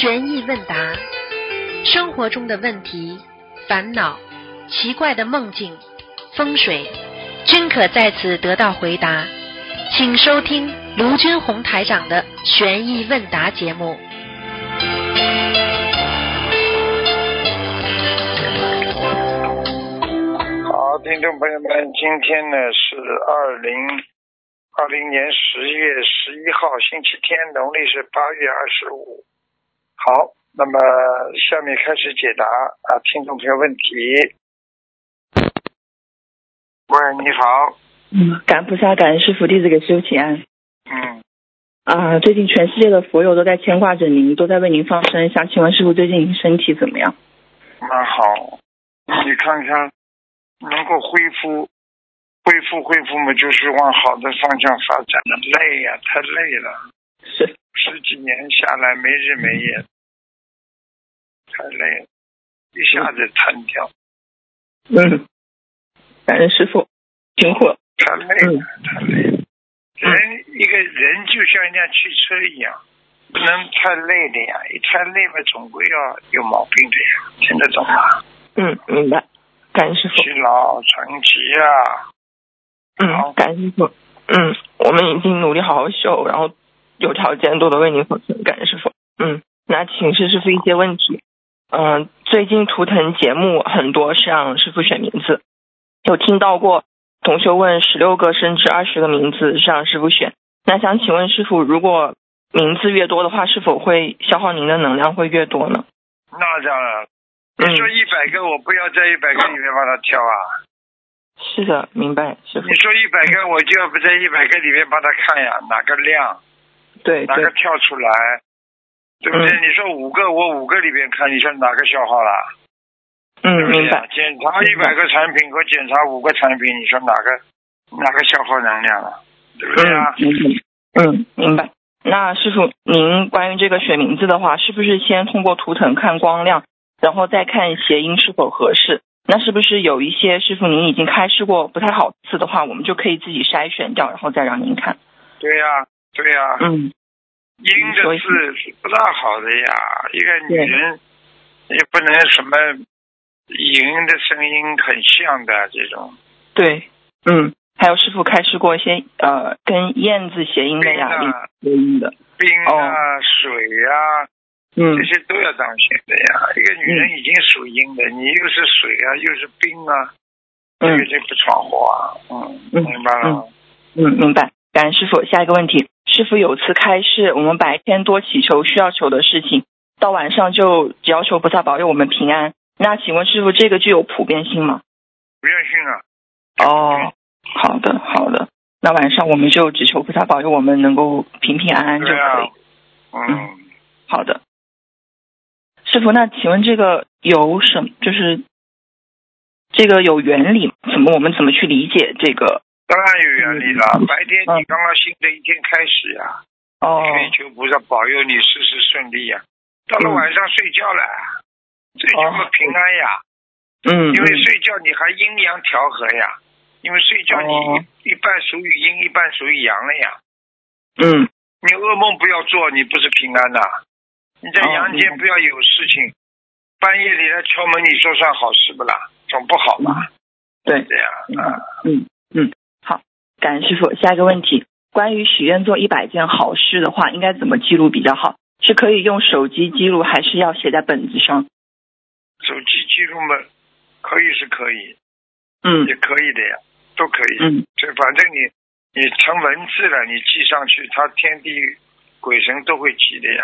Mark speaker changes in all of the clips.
Speaker 1: 悬疑问答，生活中的问题、烦恼、奇怪的梦境、风水，均可在此得到回答。请收听卢军红台长的悬疑问答节目。
Speaker 2: 好，听众朋友们，今天呢是二零二零年十月十一号，星期天，农历是八月二十五。好，那么下面开始解答啊，听众朋友问题。喂，你好，
Speaker 3: 嗯，感恩菩萨，感恩师傅，弟子给师傅请安。
Speaker 2: 嗯，
Speaker 3: 啊，最近全世界的佛友都在牵挂着您，都在为您放生，想请问师傅最近身体怎么样？
Speaker 2: 那好，你看看能够恢复，恢复恢复嘛，就是往好的方向发展了。累呀、太累了，
Speaker 3: 是，
Speaker 2: 十几年下来没日没夜，太累了，一下子瘫掉，
Speaker 3: 嗯，感恩师傅，辛苦了。
Speaker 2: 太累了，太累了。人一个人就像一辆汽车一样，不能太累的呀，一太累嘛，总归要有毛病的呀，听得懂吗？
Speaker 3: 嗯，明白。感恩师傅。
Speaker 2: 疲劳成疾啊，好
Speaker 3: 嗯，感恩师傅。嗯，我们已经努力好好修，然后有条件多的为您服务，感谢师傅。嗯，那请示师傅一些问题。嗯、最近图腾节目很多是让师傅选名字，有听到过同学问十六个甚至二十个名字是让师傅选。那想请问师傅，如果名字越多的话，是否会消耗您的能量会越多呢？
Speaker 2: 那当然。
Speaker 3: 嗯
Speaker 2: 你说一百个，我不要在一百个里面帮他挑啊。
Speaker 3: 是的，明白，师傅
Speaker 2: 你。说一百个，我就要不在一百个里面帮他看呀，哪个亮，
Speaker 3: 对对
Speaker 2: 哪个，跳出来，对不对？
Speaker 3: 嗯
Speaker 2: 你说五个，我五个里边看，你说哪个消耗了？对
Speaker 3: 嗯，
Speaker 2: 不对
Speaker 3: 明白。
Speaker 2: 检查一百个产品和检查五个产品，你说哪个哪个消耗能量了？对不对啊？
Speaker 3: 嗯，明白。嗯，明白。那师傅，您关于这个选名字的话，是不是先通过图腾看光亮，然后再看谐音是否合适？那是不是有一些师傅您已经开示过不太好字的话，我们就可以自己筛选掉，然后再让您看？
Speaker 2: 对呀、对呀、
Speaker 3: 嗯
Speaker 2: 阴的字是不大好的呀，一个女人也不能什么银的声音很像的这种。
Speaker 3: 对，嗯，还有师傅开示过一些呃跟燕字谐音的呀，谐音的，
Speaker 2: 冰啊、水啊，
Speaker 3: 嗯
Speaker 2: 这些都要当心的呀。一个女人已经属阴的，你又是水啊，又是冰啊，这个
Speaker 3: 嗯
Speaker 2: 就不闯祸啊。嗯，
Speaker 3: 嗯
Speaker 2: 明白了吗？
Speaker 3: 嗯，明白。感恩师傅。下一个问题，师傅有次开示，我们白天多祈求需要求的事情，到晚上就只要求菩萨保佑我们平安。那请问师傅，这个具有普遍性吗？
Speaker 2: 普遍性啊。
Speaker 3: 哦，好的，好的。那晚上我们就只求菩萨保佑我们能够平平安安就可以。
Speaker 2: 啊。嗯，
Speaker 3: 好的，师傅，那请问这个有什么？就是这个有原理吗？怎么我们怎么去理解这个？
Speaker 2: 当然有原理了。
Speaker 3: 嗯
Speaker 2: 白天你刚刚新的一天开始呀、
Speaker 3: 哦，
Speaker 2: 可以求菩萨保佑你事事顺利呀、到了
Speaker 3: 嗯
Speaker 2: 晚上睡觉了，睡觉嘛
Speaker 3: 哦
Speaker 2: 平安呀，
Speaker 3: 嗯，
Speaker 2: 因为
Speaker 3: 嗯
Speaker 2: 睡觉你还阴阳调和呀，因为睡觉你
Speaker 3: 哦
Speaker 2: 一一半属于阴，一半属于阳了呀。
Speaker 3: 嗯
Speaker 2: 你噩梦不要做，你不是平安呐。你在
Speaker 3: 哦
Speaker 2: 阳间不要有事情，半夜里来敲门，你说算好事不啦？总不好吧？
Speaker 3: 对，
Speaker 2: 这样啊，
Speaker 3: 嗯感恩师傅。下一个问题，关于许愿做一百件好事的话，应该怎么记录比较好？是可以用手机记录，还是要写在本子上？
Speaker 2: 手机记录嘛，可以是可以，
Speaker 3: 嗯
Speaker 2: 也可以的呀，都可以。
Speaker 3: 嗯
Speaker 2: 这反正你你成文字了，你记上去，他天地鬼神都会记的呀。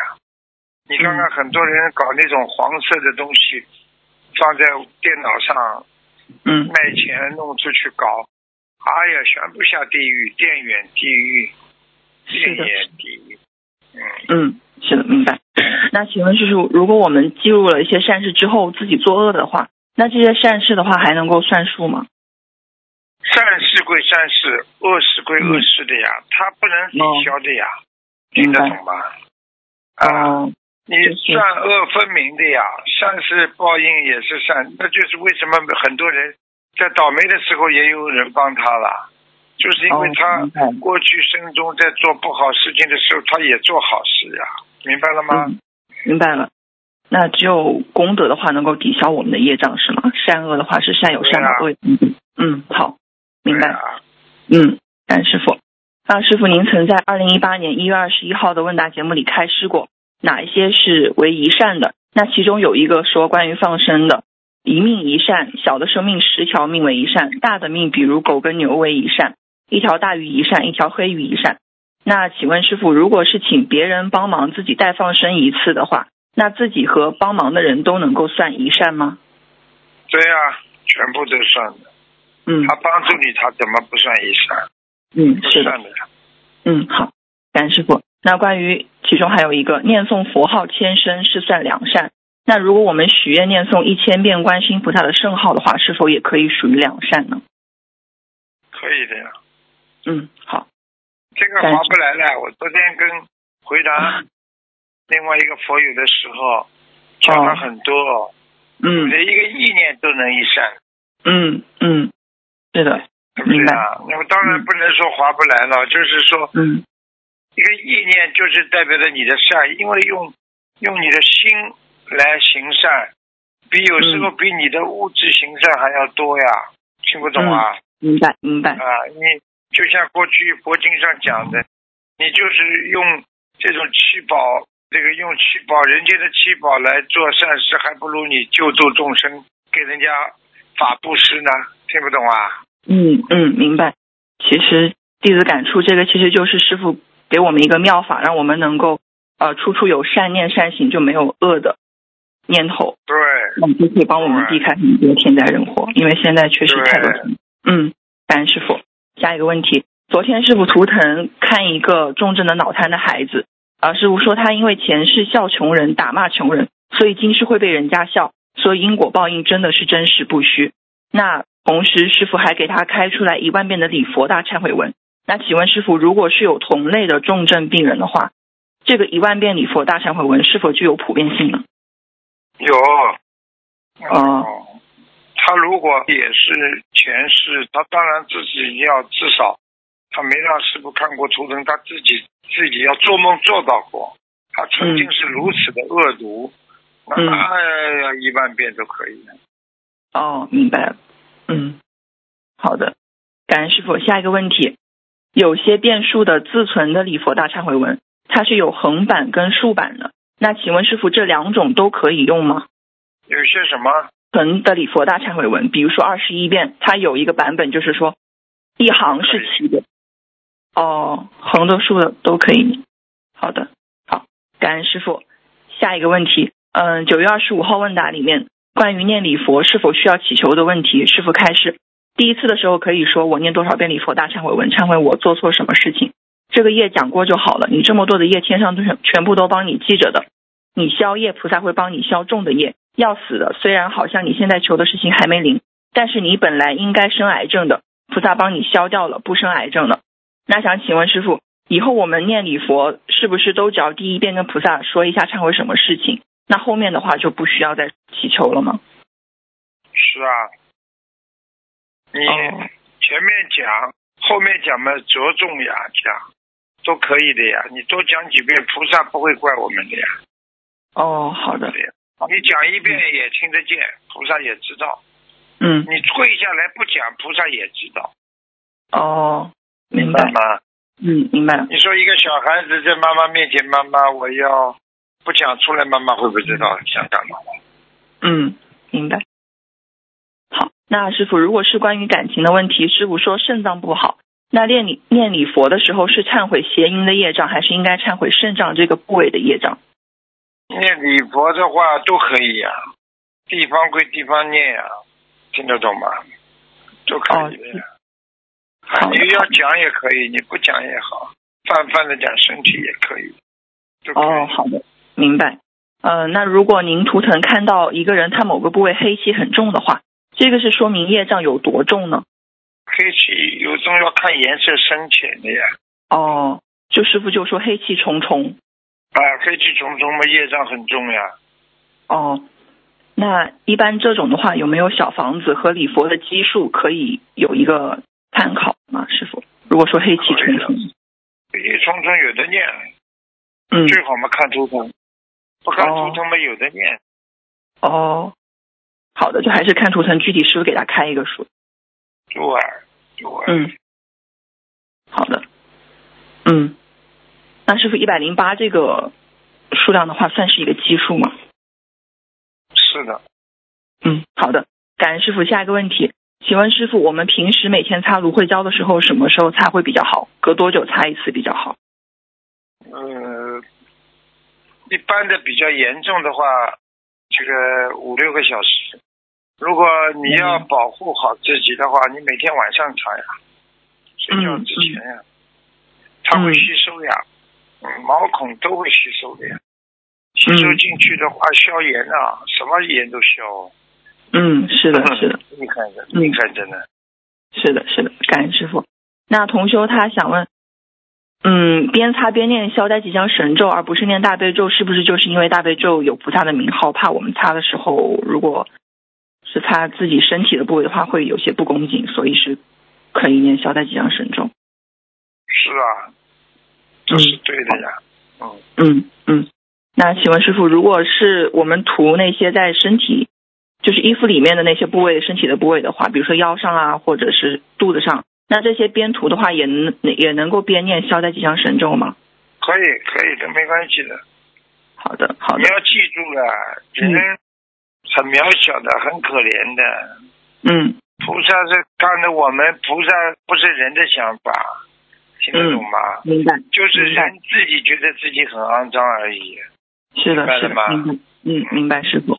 Speaker 2: 你看看很多人搞那种黄色的东西，放在电脑上
Speaker 3: 嗯
Speaker 2: 卖钱弄出去搞，哎呀，全部下地狱，电远地狱，电
Speaker 3: 是的
Speaker 2: 眼地狱。嗯，
Speaker 3: 嗯，是的，明白。那请问叔叔，如果我们记录了一些善事之后自己作恶的话，那这些善事的话还能够算数吗？
Speaker 2: 善事归善事，恶事归恶事的呀，它不能抵消的呀，听得懂吗？啊。
Speaker 3: 哦，
Speaker 2: 你善恶分明的呀，善是报应也是善，那就是为什么很多人在倒霉的时候也有人帮他了，就是因为
Speaker 3: 哦
Speaker 2: 他过去生中在做不好事情的时候，他也做好事呀，明白了吗？
Speaker 3: 嗯明白了。那只有功德的话能够抵消我们的业障是吗？善恶的话是善有善报，恶有恶报。嗯，好，明白。嗯，感恩师傅。那师傅，您曾在二零一八年一月二十一号的问答节目里开示过，哪一些是为一善的？那其中有一个说关于放生的，一命一善，小的生命十条命为一善，大的命比如狗跟牛为一善，一条大鱼一善，一条黑鱼一善。那请问师傅，如果是请别人帮忙自己代放生一次的话，那自己和帮忙的人都能够算一善吗？
Speaker 2: 对呀、全部都算的。
Speaker 3: 嗯
Speaker 2: 他帮助你，他怎么不算一善？
Speaker 3: 嗯，是的。
Speaker 2: 算的。
Speaker 3: 嗯，好，感恩师傅。那关于其中还有一个念诵佛号千声是算两善，那如果我们许愿念诵一千遍观世音菩萨的圣号的话，是否也可以属于两善呢？
Speaker 2: 可以的呀。
Speaker 3: 嗯，好，
Speaker 2: 这个划不来了。我昨天跟回答另外一个佛友的时候，讲了很多，
Speaker 3: 嗯
Speaker 2: 连一个意念都能一善，
Speaker 3: 嗯嗯，是的，
Speaker 2: 对不对啊？那么当然不能说划不来了，就是说
Speaker 3: 嗯
Speaker 2: 一个意念就是代表着你的善，因为用用你的心来行善，比有时候比你的物质行善还要多呀。听不懂啊？
Speaker 3: 明白明白，
Speaker 2: 啊，你就像过去佛经上讲的，你就是用这种七宝，这个用七宝人间的七宝来做善事，还不如你救助众生，给人家法布施呢。听不懂啊？
Speaker 3: 嗯嗯，明白。其实弟子感触，这个其实就是师傅给我们一个妙法，让我们能够呃处处有善念善行，就没有恶的念头。
Speaker 2: 对，
Speaker 3: 那你就可以帮我们避开很多天灾人祸，因为现在确实太多天。嗯，感恩师傅。下一个问题，昨天师傅图腾看一个重症的脑瘫的孩子，啊，师傅说他因为前世笑穷人、打骂穷人，所以今世会被人家笑，所以因果报应真的是真实不虚。那同时师傅还给他开出来一万遍的礼佛大忏悔文。那请问师傅，如果是有同类的重症病人的话，这个一万遍礼佛大忏悔文是否具有普遍性呢？
Speaker 2: 有。
Speaker 3: 哦。
Speaker 2: 他如果也是前世，他当然自己要至少，他没让师傅看过图腾，他自己自己要做梦做到过，他曾经是如此的恶毒，那
Speaker 3: 哎
Speaker 2: 呀一万遍都可以。
Speaker 3: 哦，明白了。嗯，好的，感恩师傅。下一个问题，有些变数的自存的礼佛大忏悔文，它是有横版跟竖版的。那请问师傅，这两种都可以用吗？
Speaker 2: 有些什么？
Speaker 3: 存的礼佛大忏悔文，比如说二十一遍，它有一个版本就是说一行是七遍。哦，横的竖的都可以。好的，好，感恩师傅。下一个问题，嗯，九月二十五号问答里面关于念礼佛是否需要祈求的问题，师傅开示。第一次的时候可以说我念多少遍礼佛大忏悔文，忏悔我做错什么事情，这个业讲过就好了。你这么多的业，天上都全全部都帮你记着的，你消业，菩萨会帮你消重的业。要死的，虽然好像你现在求的事情还没灵，但是你本来应该生癌症的，菩萨帮你消掉了，不生癌症了。那想请问师傅，以后我们念礼佛是不是都只要第一遍跟菩萨说一下忏悔什么事情？那后面的话就不需要再祈求了吗？
Speaker 2: 是啊，你
Speaker 3: 哦
Speaker 2: 前面讲，后面讲嘛，着重呀讲，都可以的呀。你多讲几遍，菩萨不会怪我们的呀。
Speaker 3: 哦，好的，
Speaker 2: 你讲一遍也听得见，菩萨也知道。
Speaker 3: 嗯，
Speaker 2: 你跪下来不讲，菩萨也知道，
Speaker 3: 哦，明白
Speaker 2: 白，吗？
Speaker 3: 嗯，明白了，
Speaker 2: 你说一个小孩子在妈妈面前，妈妈我要不讲出来，妈妈会不知道想干嘛？
Speaker 3: 嗯，明白。好，那师傅，如果是关于感情的问题，师傅说肾脏不好，那念礼念礼佛的时候是忏悔邪淫的业障，还是应该忏悔肾脏这个部位的业障？
Speaker 2: 念礼佛的话都可以呀、地方归地方念呀、听得懂吗？都可以的呀。
Speaker 3: 好
Speaker 2: 你要讲也可以，你不讲也好，泛泛的讲身体也可以，都可以。
Speaker 3: 哦，好的，明白。呃，那如果您图腾看到一个人他某个部位黑气很重的话，这个是说明业障有多重呢？
Speaker 2: 黑气有重要看颜色深浅的呀。
Speaker 3: 哦，就师傅就说黑气重重。
Speaker 2: 啊，黑气重重嘛，业障很重呀。
Speaker 3: 哦，那一般这种的话，有没有小房子和礼佛的基数可以有一个参考吗？师傅，如果说黑气重重，
Speaker 2: 黑气重重有的念，
Speaker 3: 嗯，
Speaker 2: 最好嘛看图腾。不看图腾嘛，有的念。
Speaker 3: 哦，好的，就还是看图腾，具体师傅给他开一个数。
Speaker 2: 对对。
Speaker 3: 嗯。好的。嗯。那师傅一百零八这个数量的话，算是一个奇数吗？
Speaker 2: 是的。
Speaker 3: 嗯，好的。感恩师傅，下一个问题，请问师傅，我们平时每天擦芦荟胶的时候，什么时候擦会比较好？隔多久擦一次比较好？
Speaker 2: 呃，一般的比较严重的话，这个五六个小时。如果你要保护好自己的话，你每天晚上擦呀，睡觉之前呀，它会吸收呀，毛孔都会吸收的呀。吸收进去的话，消炎啊，什么炎都消。
Speaker 3: 嗯，是的，是的，
Speaker 2: 厉害的，厉害着呢。
Speaker 3: 是的，是的，感恩师傅。那同修他想问。嗯，边擦边念消灾吉祥神咒，而不是念大悲咒，是不是就是因为大悲咒有菩萨的名号，怕我们擦的时候，如果是擦自己身体的部位的话，会有些不恭敬，所以是可以念消灾吉祥神咒。
Speaker 2: 是啊，这是对的呀。
Speaker 3: 嗯嗯嗯。那请问师傅，如果是我们涂那些在身体，就是衣服里面的那些部位，身体的部位的话，比如说腰上啊，或者是肚子上。那这些边图的话，也能也能够边念消灾吉祥神咒吗？
Speaker 2: 可以，可以的，没关系的。
Speaker 3: 好的，好的。
Speaker 2: 你要记住了，人很渺小的，很可怜的。
Speaker 3: 嗯。
Speaker 2: 菩萨是看着我们，菩萨不是人的想法，听得懂吗？
Speaker 3: 明白。
Speaker 2: 就是人自己觉得自己很肮脏而已。
Speaker 3: 是的，是的。嗯，明白，师傅。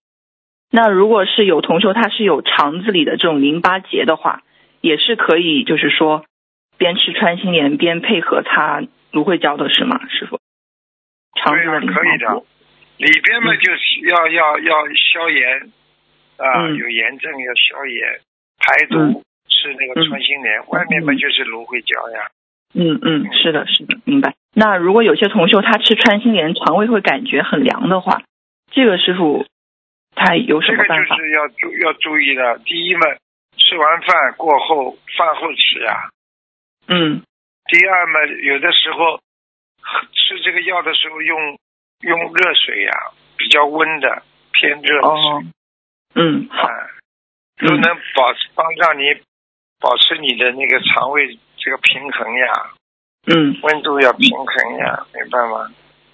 Speaker 3: 那如果是有同修，他是有肠子里的这种淋巴结的话。也是可以，就是说边吃穿心莲边配合擦芦荟胶的是吗，师傅？
Speaker 2: 对啊，可以的。里边嘛，就是要要要消炎啊，有炎症要消炎排毒，吃那个穿心莲。外面嘛就是芦荟胶呀。
Speaker 3: 嗯嗯，是的，是的，明白。那如果有些同修他吃穿心莲，肠胃会感觉很凉的话，这个师傅他有什么办
Speaker 2: 法？这个就是要注要注意的。第一嘛。吃完饭过后，饭后吃啊。
Speaker 3: 嗯。
Speaker 2: 第二嘛，有的时候吃这个药的时候用用热水呀，比较温的偏热的水。
Speaker 3: 嗯，好。
Speaker 2: 都能保帮让你保持你的那个肠胃这个平衡呀。
Speaker 3: 嗯。
Speaker 2: 温度要平衡呀，明白吗？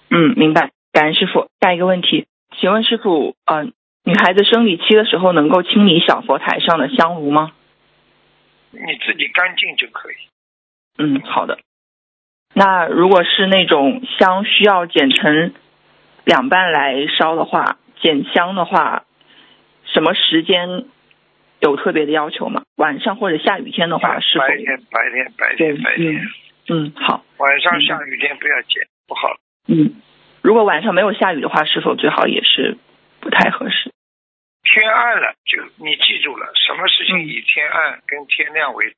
Speaker 3: 嗯，明白。感恩师傅。下一个问题，请问师傅，嗯。女孩子生理期的时候能够清理小佛台上的香炉吗？
Speaker 2: 你自己干净就可以。
Speaker 3: 嗯，好的。那如果是那种香需要剪成两半来烧的话，剪香的话，什么时间有特别的要求吗？晚上或者下雨天的话是否？
Speaker 2: 白天，白天，白天，白天。
Speaker 3: 嗯，好。
Speaker 2: 晚上下雨天不要剪，不好。
Speaker 3: 嗯，如果晚上没有下雨的话，是否最好也是不太合适？
Speaker 2: 天暗了，就你记住了，什么事情以天暗跟天亮为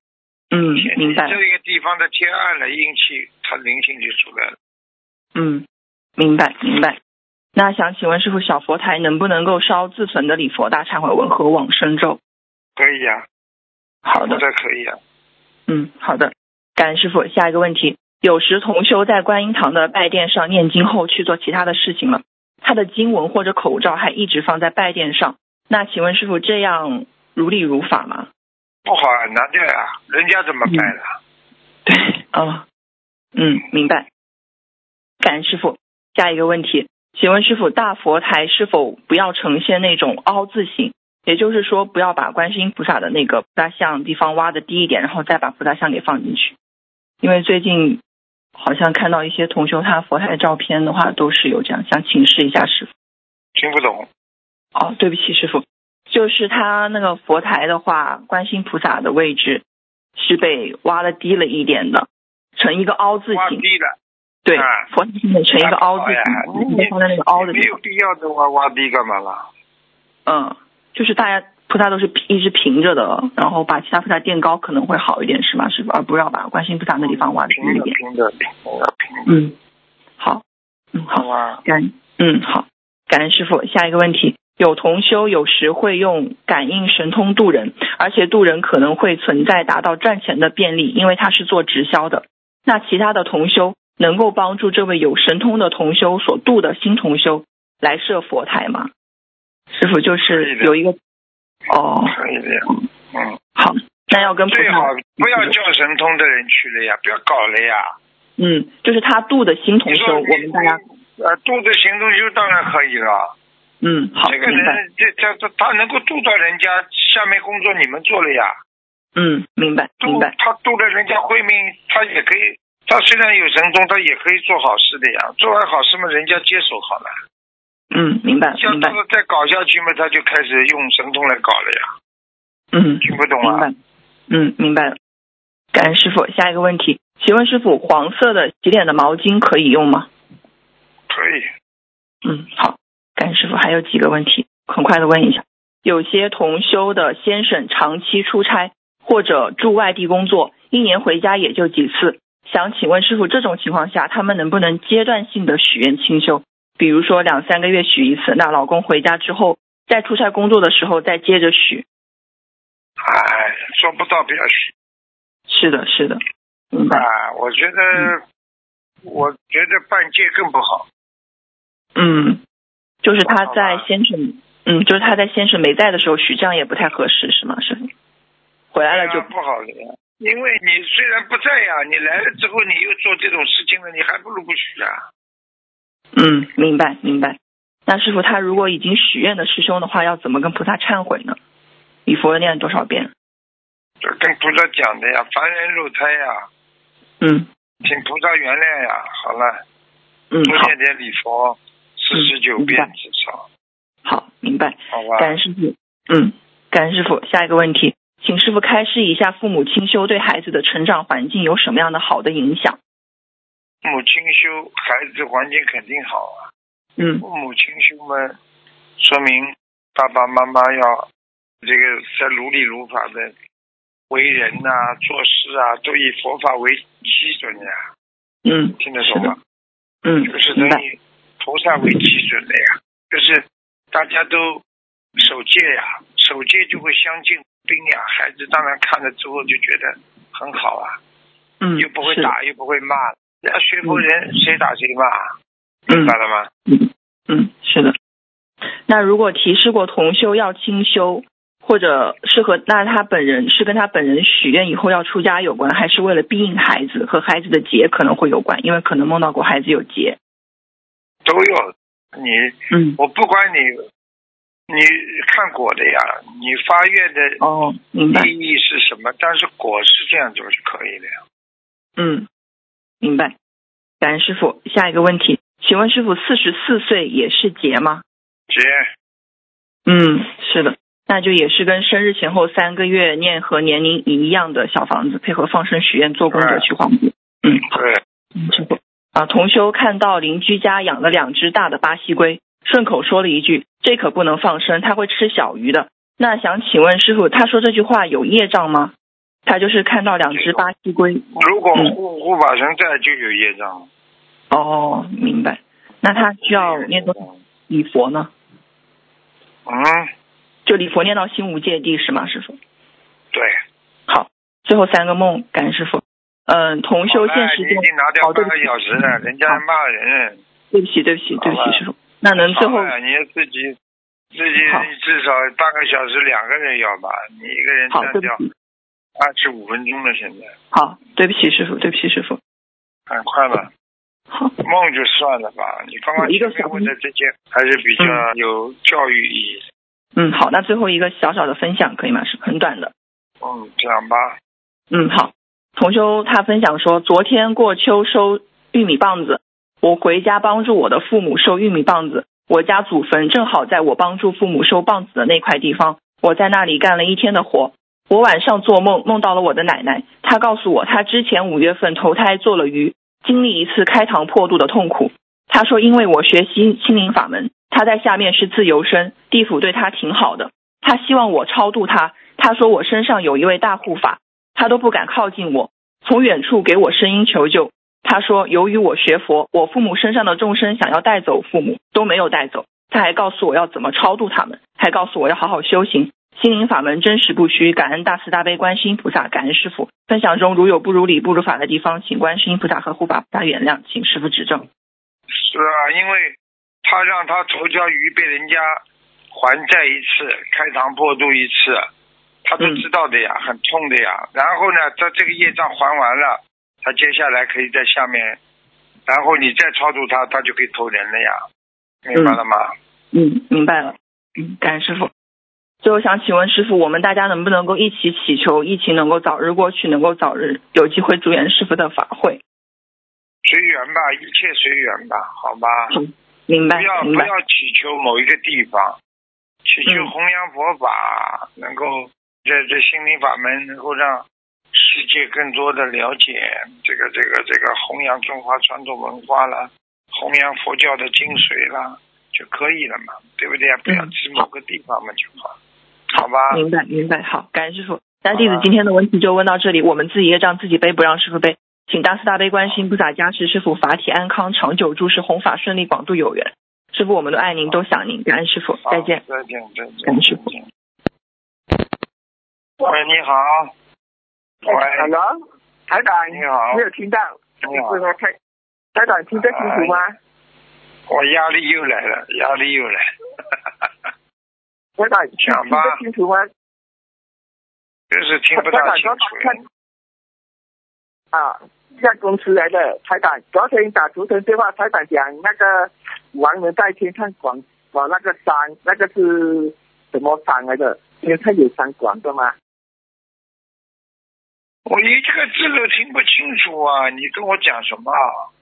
Speaker 3: 嗯，明白。
Speaker 2: 这个地方的天暗了，阴气它灵性就出来了。
Speaker 3: 嗯，明白明白。那想请问师傅，小佛台能不能够烧自存的礼佛大忏悔文和往生咒？
Speaker 2: 可以呀。
Speaker 3: 好的。
Speaker 2: 这可以呀。
Speaker 3: 嗯，好的。感恩师傅。下一个问题，有时同修在观音堂的拜殿上念经后去做其他的事情了，他的经文或者口罩还一直放在拜殿上。那请问师傅，这样如理如法吗？
Speaker 2: 不好啊，拿掉啊，人家怎么拜的？
Speaker 3: 对，哦，嗯，明白。感恩师傅。下一个问题，请问师傅，大佛台是否不要呈现那种凹字形？也就是说，不要把观世音菩萨的那个菩萨像地方挖的低一点，然后再把菩萨像给放进去。因为最近好像看到一些同修他佛台照片的话，都是有这样，想请示一下师傅。
Speaker 2: 听不懂。
Speaker 3: 哦，对不起，师傅，就是他那个佛台的话，观音菩萨的位置是被挖的低了一点的，成一个凹字形。挖
Speaker 2: 低了。
Speaker 3: 对，佛台成一个凹字形，
Speaker 2: 你
Speaker 3: 放在那个凹的。
Speaker 2: 没有必要的挖挖低干嘛啦？
Speaker 3: 嗯，就是大家菩萨都是一直平着的，然后把其他菩萨垫高可能会好一点，是吗？师傅，而不要把观音菩萨那地方挖平一点。
Speaker 2: 平的，平的，平
Speaker 3: 的。嗯，好，嗯好，感，嗯好，感恩师傅。下一个问题。有同修有时会用感应神通渡人，而且渡人可能会存在达到赚钱的便利，因为他是做直销的。那其他的同修能够帮助这位有神通的同修所渡的新同修，来设佛台吗？师傅就是有一个哦，
Speaker 2: 可以的呀。嗯，
Speaker 3: 好，那要跟
Speaker 2: 最好不要叫神通的人去了呀，不要搞了呀。
Speaker 3: 嗯，就是他度的新同修，我们大家
Speaker 2: 呃，度的行动修当然可以了。
Speaker 3: 嗯好
Speaker 2: 这个人，这这这，他能够度到人家，下面工作你们做了呀。
Speaker 3: 嗯明白明
Speaker 2: 度
Speaker 3: 白，
Speaker 2: 他度了人家慧命，他也可以，他虽然有神通，他也可以做好事的呀。做完好事嘛，人家接手好了。
Speaker 3: 嗯明白
Speaker 2: 像
Speaker 3: 明白
Speaker 2: 这，个再搞下去嘛，他就开始用神通来搞了呀。
Speaker 3: 嗯
Speaker 2: 听不懂啊？
Speaker 3: 明白，嗯明白了。感恩师傅，下一个问题，请问师傅，黄色的洗脸的毛巾可以用吗？
Speaker 2: 可以。
Speaker 3: 嗯，好，感恩师傅，还有几个问题，很快的问一下。有些同修的先生长期出差或者住外地工作，一年回家也就几次。想请问师傅，这种情况下，他们能不能阶段性的许愿清修？比如说两三个月许一次，那老公回家之后，在出差工作的时候再接着许。
Speaker 2: 哎，做不到不要许
Speaker 3: 是的，是的，明白。
Speaker 2: 啊！我觉得，我觉得半戒更不好。
Speaker 3: 嗯，就是他在先生，嗯，就是他在先生没在的时候许，这样也不太合适，是吗？是，回来了就
Speaker 2: 啊不好了呀。因为你虽然不在呀，你来了之后你又做这种事情了，你还不如不许啊。
Speaker 3: 嗯，明白明白。那师傅，他如果已经许愿的师兄的话，要怎么跟菩萨忏悔呢？礼佛念多少遍？
Speaker 2: 这跟菩萨讲的呀，凡人入胎呀，
Speaker 3: 嗯
Speaker 2: 请菩萨原谅呀。好了，
Speaker 3: 嗯，好
Speaker 2: 多念点礼佛，四十九遍至少，
Speaker 3: 好，明白。
Speaker 2: 好吧？
Speaker 3: 感恩师傅。嗯，感恩师傅。下一个问题，请师傅开示一下，父母亲修对孩子的成长环境有什么样的好的影响？
Speaker 2: 父母亲修，孩子环境肯定好啊。
Speaker 3: 嗯
Speaker 2: 父母亲修嘛，说明爸爸妈妈要这个在如理如法的为人呐、做事啊，都以佛法为基准呀。
Speaker 3: 嗯，
Speaker 2: 听得懂吗？
Speaker 3: 嗯，
Speaker 2: 就是。等于菩萨为基准的呀，就是大家都守戒呀，守戒就会相敬兵呀。孩子当然看了之后就觉得很好啊，
Speaker 3: 嗯，
Speaker 2: 又不会打，又不会骂，人家学佛人谁打谁骂，
Speaker 3: 嗯
Speaker 2: 明白了吗？
Speaker 3: 嗯嗯，是的。那如果提示过同修要清修，或者是和那他本人是跟他本人许愿以后要出家有关，还是为了庇应孩子和孩子的劫可能会有关？因为可能梦到过孩子有劫。
Speaker 2: 都有你，
Speaker 3: 嗯，
Speaker 2: 我不管你，你看果的呀，你发愿的
Speaker 3: 哦，明白。
Speaker 2: 意义是什么？但是果是这样就是可以的呀。
Speaker 3: 嗯，明白。感恩师傅。下一个问题，请问师傅，四十四岁也是劫吗？
Speaker 2: 劫，
Speaker 3: 嗯，是的，那就也是跟生日前后三个月念和年龄一样的小房子，配合放生许愿做功德去黄埔。嗯，好。
Speaker 2: 对，
Speaker 3: 嗯，师傅啊，同修看到邻居家养了两只大的巴西龟，顺口说了一句：“这可不能放生，它会吃小鱼的。”那想请问师傅，他说这句话有业障吗？他就是看到两只巴西龟。
Speaker 2: 如果
Speaker 3: 嗯
Speaker 2: 护护法神在，就有业障。
Speaker 3: 哦，明白。那他需要念多少礼佛呢？
Speaker 2: 嗯，
Speaker 3: 就礼佛念到心无芥蒂是吗，师傅？
Speaker 2: 对。
Speaker 3: 好，最后三个梦，感恩师傅。嗯，同修现实
Speaker 2: 经拿掉半个小时了，人家骂人。
Speaker 3: 对不起，对不起，对不起，师傅。那能最后
Speaker 2: 你自己自己至少半个小时，两个人要吧，你一个人
Speaker 3: 好，
Speaker 2: 占掉二十五分钟了，现在
Speaker 3: 好，对不起，师傅，对不起，师傅。
Speaker 2: 很快了。
Speaker 3: 好，
Speaker 2: 梦就算了吧，你刚刚
Speaker 3: 一个小
Speaker 2: 问的这些还是比较有教育意义。
Speaker 3: 嗯，好，那最后一个小小的分享可以吗？是很短的。
Speaker 2: 嗯，讲吧。
Speaker 3: 嗯，好。同修他分享说，昨天过秋收玉米棒子，我回家帮助我的父母收玉米棒子。我家祖坟正好在我帮助父母收棒子的那块地方，我在那里干了一天的活。我晚上做梦，梦到了我的奶奶，她告诉我，她之前五月份投胎做了鱼，经历一次开膛破肚的痛苦。她说，因为我学习心灵法门，她在下面是自由身，地府对她挺好的。她希望我超度她，她说我身上有一位大护法，他都不敢靠近我，从远处给我声音求救。他说，由于我学佛，我父母身上的众生想要带走父母，都没有带走。他还告诉我要怎么超度他们，还告诉我要好好修行。心灵法门真实不虚，感恩大慈大悲观世音菩萨，感恩师傅。分享中如有不如理、不如法的地方，请观世音菩萨和护法菩萨原谅，请师傅指正。
Speaker 2: 是啊，因为他让他头条鱼被人家还债一次，开膛破肚一次，他都
Speaker 3: 嗯
Speaker 2: 知道的呀，很痛的呀。然后呢，他这个业障还完了，他接下来可以在下面，然后你再超度他，他就可以投人了呀，明白了吗？
Speaker 3: 嗯，明白了。嗯，感恩师傅。最后想请问师傅，我们大家能不能够一起祈求疫情能够早日过去，能够早日有机会祝愿师傅的法会？
Speaker 2: 随缘吧，一切随缘吧，好吧。
Speaker 3: 明白
Speaker 2: 不要，不要祈求某一个地方，祈求
Speaker 3: 嗯
Speaker 2: 弘扬佛法，能够在这心灵法门能够让世界更多的了解这个这个这个弘扬中华传统文化了，弘扬佛教的精髓啦，就可以了嘛，对不对？不要
Speaker 3: 嗯
Speaker 2: 指某个地方嘛就好，好吧？
Speaker 3: 明白明白，好，感恩师傅。那弟子今天的问题就问到这里，我们自己业障自己背，不让师傅背。请大慈大悲观世音菩萨加持师傅法体安康，长久住世，弘法顺利，广度有缘。师傅，我们都爱您，都想您，感恩师傅，再见。
Speaker 2: 再见，再见，
Speaker 3: 感恩师
Speaker 2: 傅。喂，你好。喂
Speaker 4: ，Hello，台长，
Speaker 2: 你好
Speaker 4: 没有听到，
Speaker 2: 你好
Speaker 4: 是吗？台台长听得清楚吗？
Speaker 2: 我压力又来了，压力又来了。
Speaker 4: 台长听
Speaker 2: 讲吧
Speaker 4: 听得清楚吗？
Speaker 2: 就是听不
Speaker 4: 台长
Speaker 2: 大清楚。
Speaker 4: 啊，在公司来的台长，昨天打图腾电话，台长讲那个王人在天上广广那个山，那个是什么山来的？天上有山广的吗？
Speaker 2: 我一个字都听不清楚啊！你跟我讲什么啊？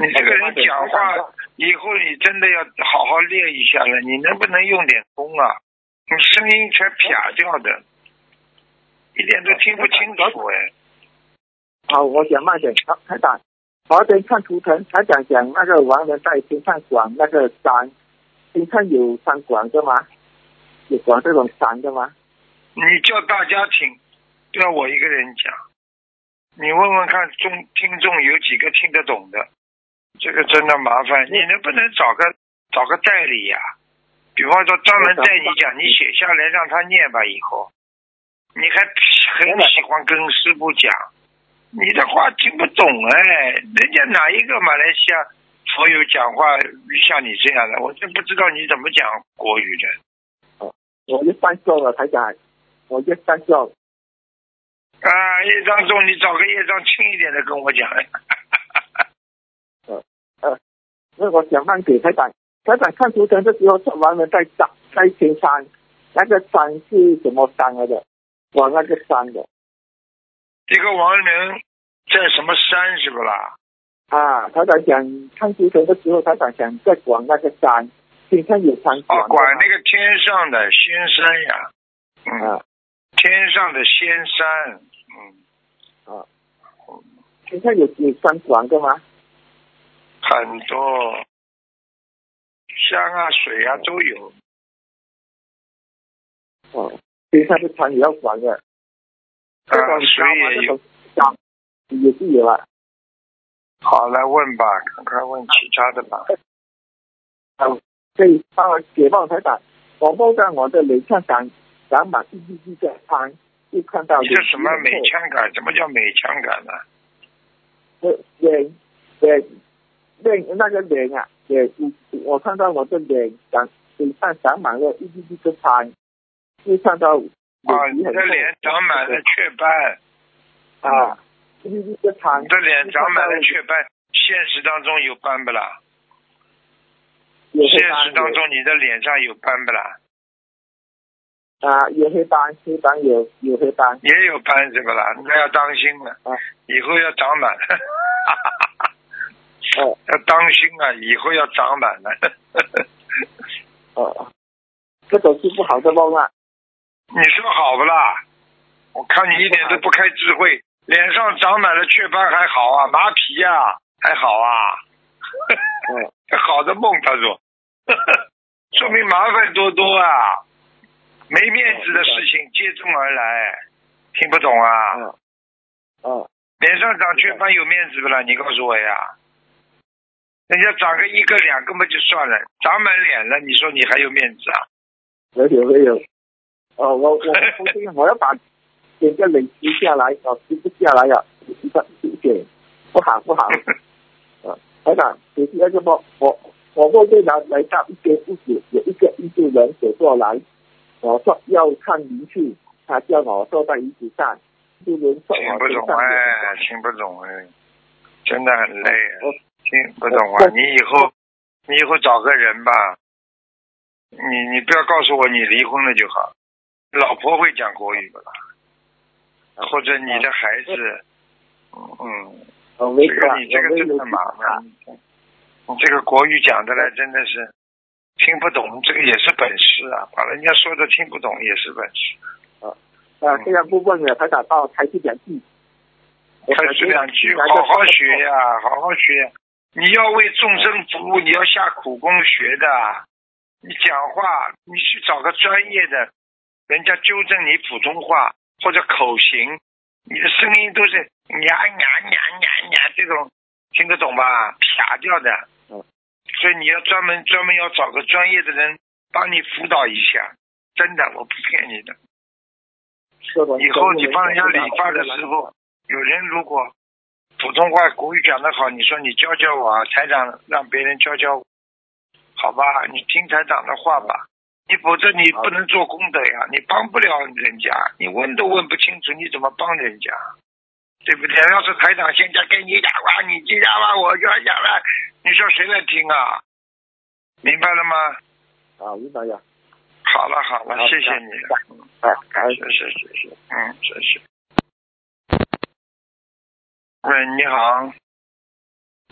Speaker 2: 你这个人讲话以后，你真的要好好练一下了。你能不能用点功啊？你声音全撇掉的，一点都听不清楚哎。
Speaker 4: 好，我讲慢点。好，台长，昨天看图腾，台长讲那个王人在天上广那个山，天上有山广的吗？有广这种山的吗？
Speaker 2: 你叫大家听，不要我一个人讲。你问问看众听众有几个听得懂的？这个真的麻烦，你能不能找个找个代理呀、比方说专门带你讲，你写下来让他念吧。以后你还很喜欢跟师傅讲，你的话听不懂哎，人家哪一个马来西亚佛友讲话像你这样的？我真不知道你怎么讲国语的。
Speaker 4: 我就上做了，台长，我就上做。
Speaker 2: 啊，叶张中，你找个叶张轻一点的跟我讲。
Speaker 4: 因为我想慢给台长，台长看图腾的时候，完了在山在天山，那个山是什么山来的？往那个山的。
Speaker 2: 一个亡人在什么山是不啦？
Speaker 4: 啊，台长讲看图腾的时候，台长想在管那个山，天上有山
Speaker 2: 哦，管那个天上的仙山呀，嗯，
Speaker 4: 啊。
Speaker 2: 天上的仙山，嗯，啊。
Speaker 4: 天上有有山广的吗？
Speaker 2: 很多香啊、水啊都有。
Speaker 4: 哦，天上的船也要管的，这
Speaker 2: 啊
Speaker 4: 种，
Speaker 2: 水也有。
Speaker 4: 也是有啊。
Speaker 2: 好，来问吧，赶快问其他的吧。
Speaker 4: 可以帮我解放台长，我梦到我的脸上长长满一粒粒的疮，就看到
Speaker 2: 你这什么美枪感？什么叫美枪感呢、
Speaker 4: 脸脸脸那个脸啊，脸我看到我的脸长脸上长满了一粒粒的斑，就看到
Speaker 2: 啊，你的脸长满了雀斑，
Speaker 4: 啊，一粒粒的斑，
Speaker 2: 你的脸长满了雀斑，现实当中有斑不啦？现实当中你的脸上有斑不啦？
Speaker 4: 啊有黑斑，黑斑有有黑斑
Speaker 2: 也有斑是不啦？那要当心了
Speaker 4: 啊，
Speaker 2: 以后要长满了。
Speaker 4: 哦
Speaker 2: 要当心啊！以后要长满了。
Speaker 4: 哦，这种是不好的梦啊。
Speaker 2: 你说好不啦？我看你一点都不开智慧，脸上长满了雀斑还好啊，麻皮呀、还好啊。
Speaker 4: 嗯
Speaker 2: 好的梦，他说，说明麻烦多多啊，没面子的事情接踵而来，听不懂啊？
Speaker 4: 嗯嗯
Speaker 2: 脸上长雀斑有面子不啦？你告诉我呀。人家长个一个两个嘛就算了，长满脸了，你说你还有面子啊？
Speaker 4: 没有没有，哦，我我不信，我要把整个累积下来，哦，积不下来呀，一个一点，不好不好。呃，台长，你第二个梦，我我后面来来到一间屋子，有一个印度人走过来，我说要看灵去，他叫我坐在椅子上，印度人坐
Speaker 2: 听不懂。哎，听不懂哎，真的很累听不懂啊。你以后你以后找个人吧，你你不要告诉我你离婚了就好，老婆会讲国语不啦？或者你的孩子，嗯，
Speaker 4: 我没
Speaker 2: 这个你这个真的麻烦。你这个国语讲的来真的是听不懂，这个也是本事啊！把人家说的听不懂也是本事。
Speaker 4: 啊，这样不问了，台长帮我开这两句。我
Speaker 2: 开始两句，好好学呀，好好学。你要为众生服务，你要下苦功学的。你讲话，你去找个专业的，人家纠正你普通话或者口型，你的声音都是呀呀呀呀呀这种，听得懂吧？啪掉的。
Speaker 4: 嗯。
Speaker 2: 所以你要专门专门要找个专业的人帮你辅导一下，真的，我不骗你的。以后你帮人家理发的时候，有人如果普通话国语讲得好，你说你教教我啊，台长让别人教教我，好吧？你听台长的话吧，你否则你不能做功德呀，你帮不了人家，你问都问不清楚，你怎么帮人家？对不对？要是台长现在跟你讲话，你就讲话，我就要讲了，你说谁来听啊？明白了吗？
Speaker 4: 啊，明白了。
Speaker 2: 好了好了，谢谢你了，
Speaker 4: 啊，感
Speaker 2: 谢谢谢谢，嗯，谢谢。喂，你好，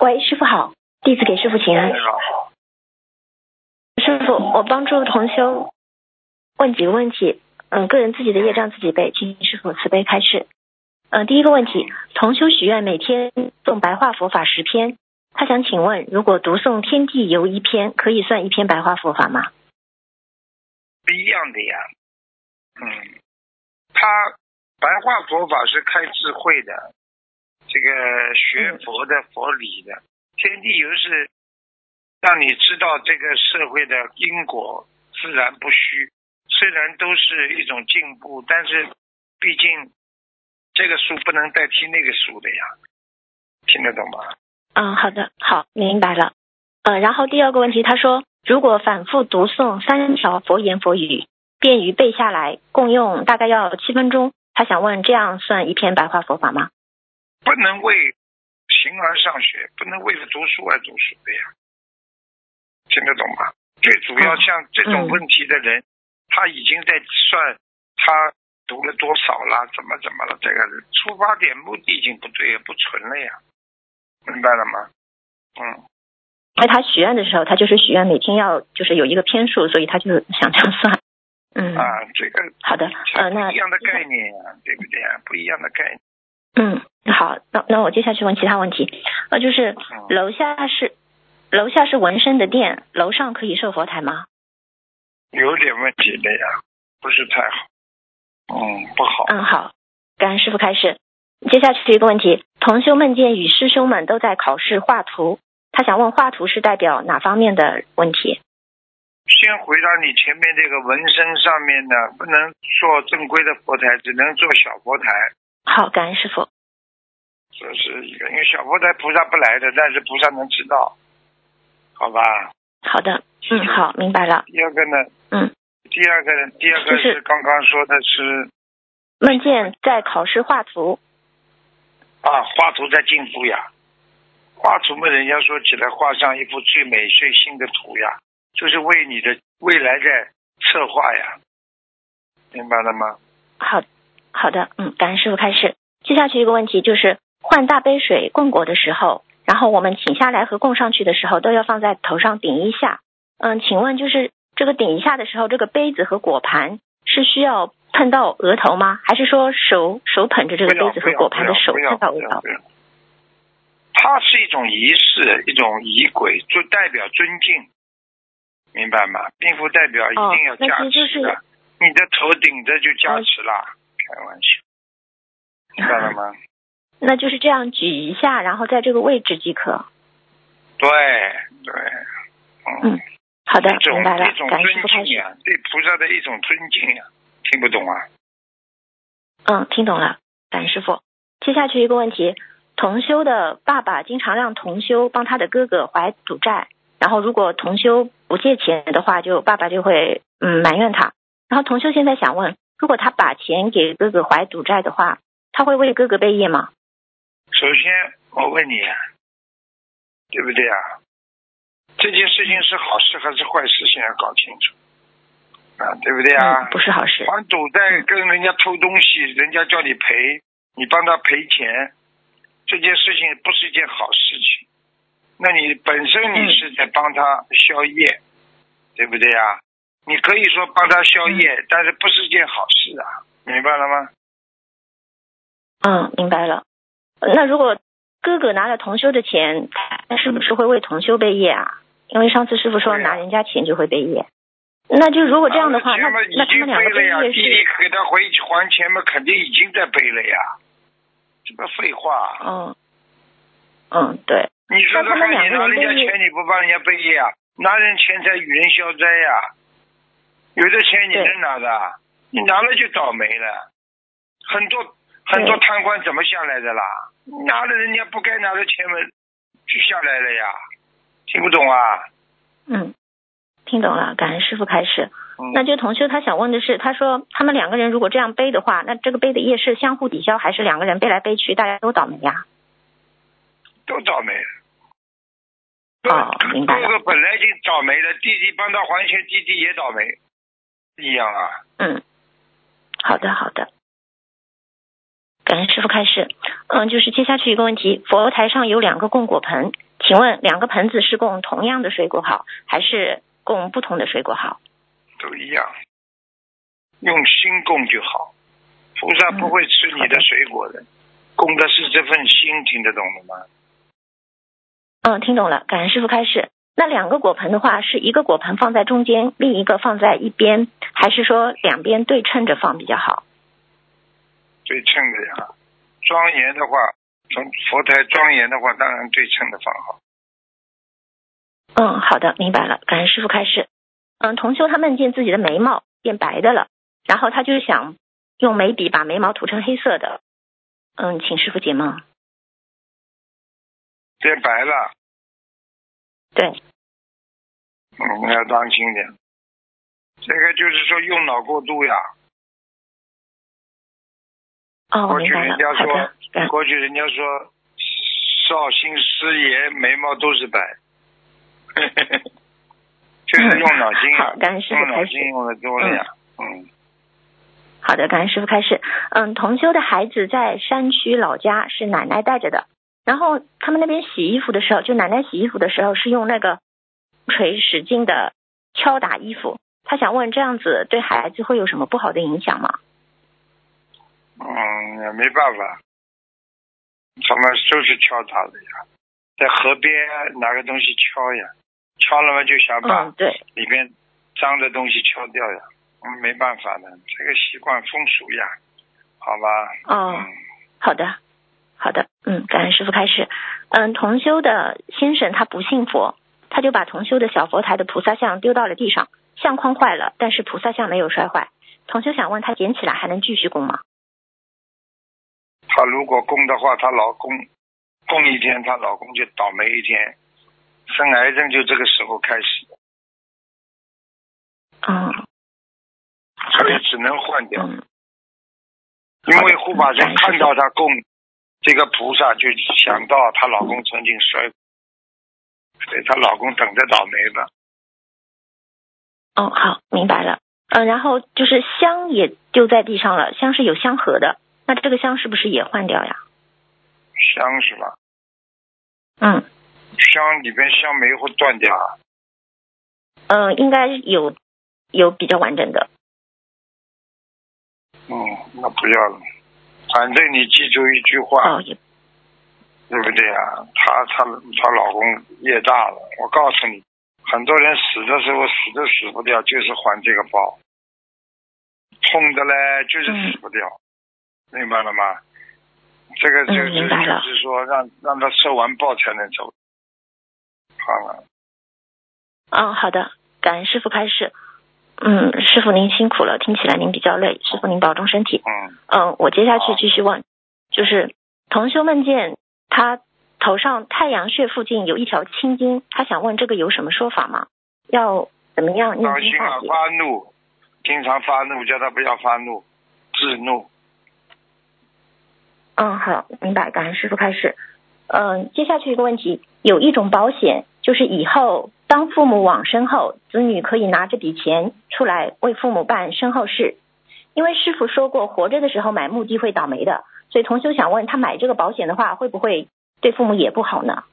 Speaker 5: 喂，师傅好，弟子给师傅请安
Speaker 2: 你。好，
Speaker 5: 师傅，我帮助同修问几个问题，嗯，个人自己的业障自己背，请师傅慈悲开示。嗯，第一个问题，同修许愿每天诵白话佛法十篇，他想请问，如果读诵《天地游》一篇，可以算一篇白话佛法吗？
Speaker 2: 不一样的呀，嗯，他白话佛法是开智慧的，这个学佛的佛理的，天地游是让你知道这个社会的因果自然不虚，虽然都是一种进步，但是毕竟这个书不能代替那个书的呀，听得懂吗？
Speaker 5: 嗯，好的，好，明白了。嗯，然后第二个问题，他说，如果反复读诵三条佛言佛语，便于背下来，共用大概要七分钟。他想问，这样算一篇白话佛法吗？
Speaker 2: 不能为形而上学，不能为了读书而读书的呀，听得懂吗？最主要像这种问题的人，他已经在算他读了多少了，怎么怎么了，这个出发点目的已经不对，不纯了呀，明白了吗？嗯，
Speaker 5: 那他许愿的时候，他就是许愿每天要就是有一个篇数，所以他就想这样算。嗯，
Speaker 2: 啊，这个
Speaker 5: 好的，呃，那
Speaker 2: 一样的概念呀，对不对啊？不一样的概念。
Speaker 5: 嗯，好，那那我接下去问其他问题。呃，就是
Speaker 2: 嗯
Speaker 5: 楼下是楼下是纹身的店，楼上可以设佛台吗？
Speaker 2: 有点问题的呀，不是太好。嗯，不好。
Speaker 5: 嗯，好，感恩师傅开始。接下去一个问题，同修梦见与师兄们都在考试画图，他想问画图是代表哪方面的问题？
Speaker 2: 先回答你前面这个纹身上面的，不能做正规的佛台，只能做小佛台，
Speaker 5: 好，感恩师傅。
Speaker 2: 这是一个。因为小佛台菩萨不来的，但是菩萨能知道，好吧？
Speaker 5: 好的，嗯，好，明白了。
Speaker 2: 第二个呢？
Speaker 5: 嗯。
Speaker 2: 第二个呢？第二个
Speaker 5: 是
Speaker 2: 是刚刚说的是
Speaker 5: 梦见在考试画图，
Speaker 2: 啊，画图在进步呀。画图嘛，人家说起来画上一幅最美最新的图呀，就是为你的未来在策划呀，明白了吗？
Speaker 5: 好好的，嗯，感恩师傅开始。接下去一个问题就是换大杯水供果的时候，然后我们请下来和供上去的时候都要放在头上顶一下。嗯，请问就是这个顶一下的时候，这个杯子和果盘是需要碰到额头吗？还是说手手捧着这个杯子和果盘的手
Speaker 2: 要
Speaker 5: 碰到额头？
Speaker 2: 它是一种仪式，一种仪轨，就代表尊敬，明白吗？并不代表一定要加
Speaker 5: 其实就是
Speaker 2: 持。你的头顶着就加持了，开玩笑，明白了吗？
Speaker 5: 那就是这样举一下，然后在这个位置即可。
Speaker 2: 对对，
Speaker 5: 嗯，好的明白了
Speaker 2: 一种，
Speaker 5: 感恩师傅开始。
Speaker 2: 尊敬呀，对菩萨的一种尊敬呀，听不懂啊？
Speaker 5: 嗯，听懂了，感恩师傅。接下去一个问题，同修的爸爸经常让同修帮他的哥哥还赌债，然后如果同修不借钱的话，就爸爸就会嗯埋怨他。然后同修现在想问，如果他把钱给哥哥还赌债的话，他会为哥哥背业吗？
Speaker 2: 首先，我问你，对不对啊？这件事情是好事还是坏事？先要搞清楚啊，对不对啊？
Speaker 5: 嗯，不是好事。
Speaker 2: 还赌债跟人家偷东西，人家叫你赔，你帮他赔钱，这件事情不是一件好事情。那你本身你是在帮他消业，对不对啊？你可以说帮他消业，但是不是件好事啊？明白了吗？
Speaker 5: 嗯，明白了。那如果哥哥拿了同修的钱，他是不是会为同修背业啊？因为上次师傅说拿人家钱就会背业。那就如果这样的话，那那他们两个
Speaker 2: 背
Speaker 5: 业
Speaker 2: 是，弟
Speaker 5: 弟
Speaker 2: 给他回还钱嘛，肯定已经在背了呀。这不废话。
Speaker 5: 嗯嗯对，
Speaker 2: 你说
Speaker 5: 他们两
Speaker 2: 你拿人家
Speaker 5: 个人
Speaker 2: 你不帮人家背业啊？拿人钱财与人消灾呀、有的钱你
Speaker 5: 对
Speaker 2: 能拿的啊，你拿了就倒霉了。很多很多贪官怎么下来的啦？拿了人家不该拿的钱嘛，就下来了呀。听不懂啊？
Speaker 5: 嗯，听懂了，感恩师傅开始。
Speaker 2: 嗯、
Speaker 5: 那就同修他想问的是，他说他们两个人如果这样背的话，那这个背的业是相互抵消，还是两个人背来背去，大家都倒霉呀？
Speaker 2: 都倒霉。
Speaker 5: 哦明白了
Speaker 2: 哥哥本来就倒霉了，弟弟帮他还钱，弟弟也倒霉，一样啊。
Speaker 5: 嗯，好的好的，感恩师傅开始。嗯，就是接下去一个问题，佛台上有两个供果盆，请问两个盆子是供同样的水果好，还是供不同的水果好？
Speaker 2: 都一样，用心供就好。菩萨不会吃你的水果的，供的是这份心，听得懂了吗？
Speaker 5: 嗯，听懂了，感恩师傅开始。那两个果盆的话，是一个果盆放在中间，另一个放在一边，还是说两边对称着放比较好？
Speaker 2: 对称的呀，庄严的话，从佛台庄严的话，当然对称的放好。
Speaker 5: 嗯，好的，明白了，感恩师傅开始。嗯，同修他梦见自己的眉毛变白的了，然后他就想用眉笔把眉毛涂成黑色的。嗯，请师傅解梦。
Speaker 2: 变白了，
Speaker 5: 对，
Speaker 2: 嗯，要当心点。这个就是说用脑过度呀。
Speaker 5: 哦，
Speaker 2: 过去
Speaker 5: 明白了
Speaker 2: 过去人家说，绍兴师爷眉毛都是白，就是用脑筋，
Speaker 5: 好，感恩师傅
Speaker 2: 用脑
Speaker 5: 开始。
Speaker 2: 筋用的多了呀。嗯，
Speaker 5: 好的，感恩师傅开始。嗯，同修的孩子在山区老家是奶奶带着的，然后他们那边洗衣服的时候，就奶奶洗衣服的时候是用那个锤使劲的敲打衣服。他想问，这样子对孩子会有什么不好的影响吗？
Speaker 2: 嗯，也没办法，他们就是敲打的呀，在河边拿个东西敲呀，敲了嘛就想把
Speaker 5: 嗯，对，
Speaker 2: 里边脏的东西敲掉呀，嗯，没办法的，这个习惯风俗呀，好吧？
Speaker 5: 哦
Speaker 2: 嗯，
Speaker 5: 好的，好的，嗯，感恩师傅开始。嗯，同修的先生他不信佛，他就把同修的小佛台的菩萨像丢到了地上，相框坏了，但是菩萨像没有摔坏。同修想问他捡起来还能继续供吗？
Speaker 2: 她如果供的话，她老公供一天，她老公就倒霉一天，生癌症就这个时候开始的，
Speaker 5: 嗯，
Speaker 2: 所以只能换掉。
Speaker 5: 嗯，
Speaker 2: 因为护法神
Speaker 5: 嗯
Speaker 2: 看到他供这个菩萨，就想到她老公曾经摔，所以她老公等着倒霉吧。
Speaker 5: 哦，好，明白了。嗯，然后就是香也丢在地上了，香是有香盒的，那这个香是不是也换掉呀？
Speaker 2: 香是吧？
Speaker 5: 嗯
Speaker 2: 香里边香梅会断掉啊。
Speaker 5: 嗯、呃应该有有比较完整的。
Speaker 2: 嗯，那不要了。反正你记住一句话，
Speaker 5: 哦，
Speaker 2: 对不对啊？她她她老公业大了，我告诉你，很多人死的时候死都死不掉，就是还这个报。痛的嘞，就是死不掉，明白了吗？这个就就是说让让他受完报才能走。好了，
Speaker 5: 嗯，好的，感恩师傅开始。嗯，师傅您辛苦了，听起来您比较累，师傅您保重身体。
Speaker 2: 嗯，
Speaker 5: 嗯，我接下去继续问，就是同修梦见他头上太阳穴附近有一条青筋，他想问这个有什么说法吗？要怎么样经化，解？
Speaker 2: 发怒，经常发怒，叫他不要发怒，自怒。
Speaker 5: 嗯，好，明白。感恩师傅开始。嗯，接下去一个问题，有一种保险，就是以后当父母往生后，子女可以拿这笔钱出来为父母办身后事。因为师傅说过，活着的时候买墓地会倒霉的，所以同修想问他买这个保险的话，会不会对父母也不好呢？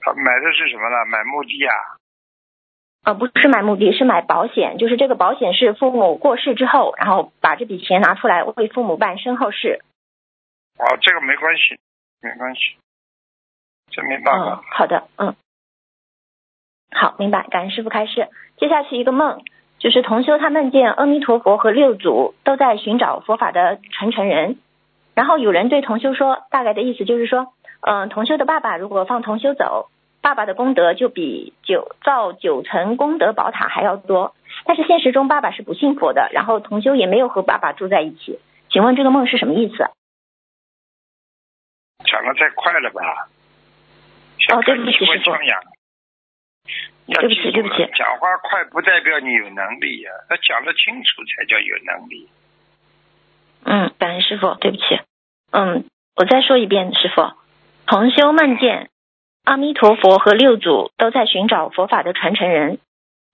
Speaker 2: 他买的是什么呢？买墓地啊？
Speaker 5: 呃，不是买墓地，是买保险，就是这个保险是父母过世之后，然后把这笔钱拿出来为父母办身后事。
Speaker 2: 哦，这个没关系，没关系，这没办
Speaker 5: 嗯
Speaker 2: 法。，
Speaker 5: 好的，嗯，好，明白。感恩师傅开示。接下去一个梦，就是同修他梦见阿弥陀佛和六祖都在寻找佛法的传承人，然后有人对同修说，大概的意思就是说，嗯、同修的爸爸如果放同修走，爸爸的功德就比九造九层功德宝塔还要多。但是现实中爸爸是不信佛的，然后同修也没有和爸爸住在一起。请问这个梦是什么意思？
Speaker 2: 讲的太快了吧？
Speaker 5: 哦对不起师傅对不起对不起
Speaker 2: 讲话快不代表你有能力呀、要讲得清楚才叫有能力。
Speaker 5: 嗯，感恩师傅，对不起。嗯，我再说一遍，师傅，同修梦见阿弥陀佛和六祖都在寻找佛法的传承人，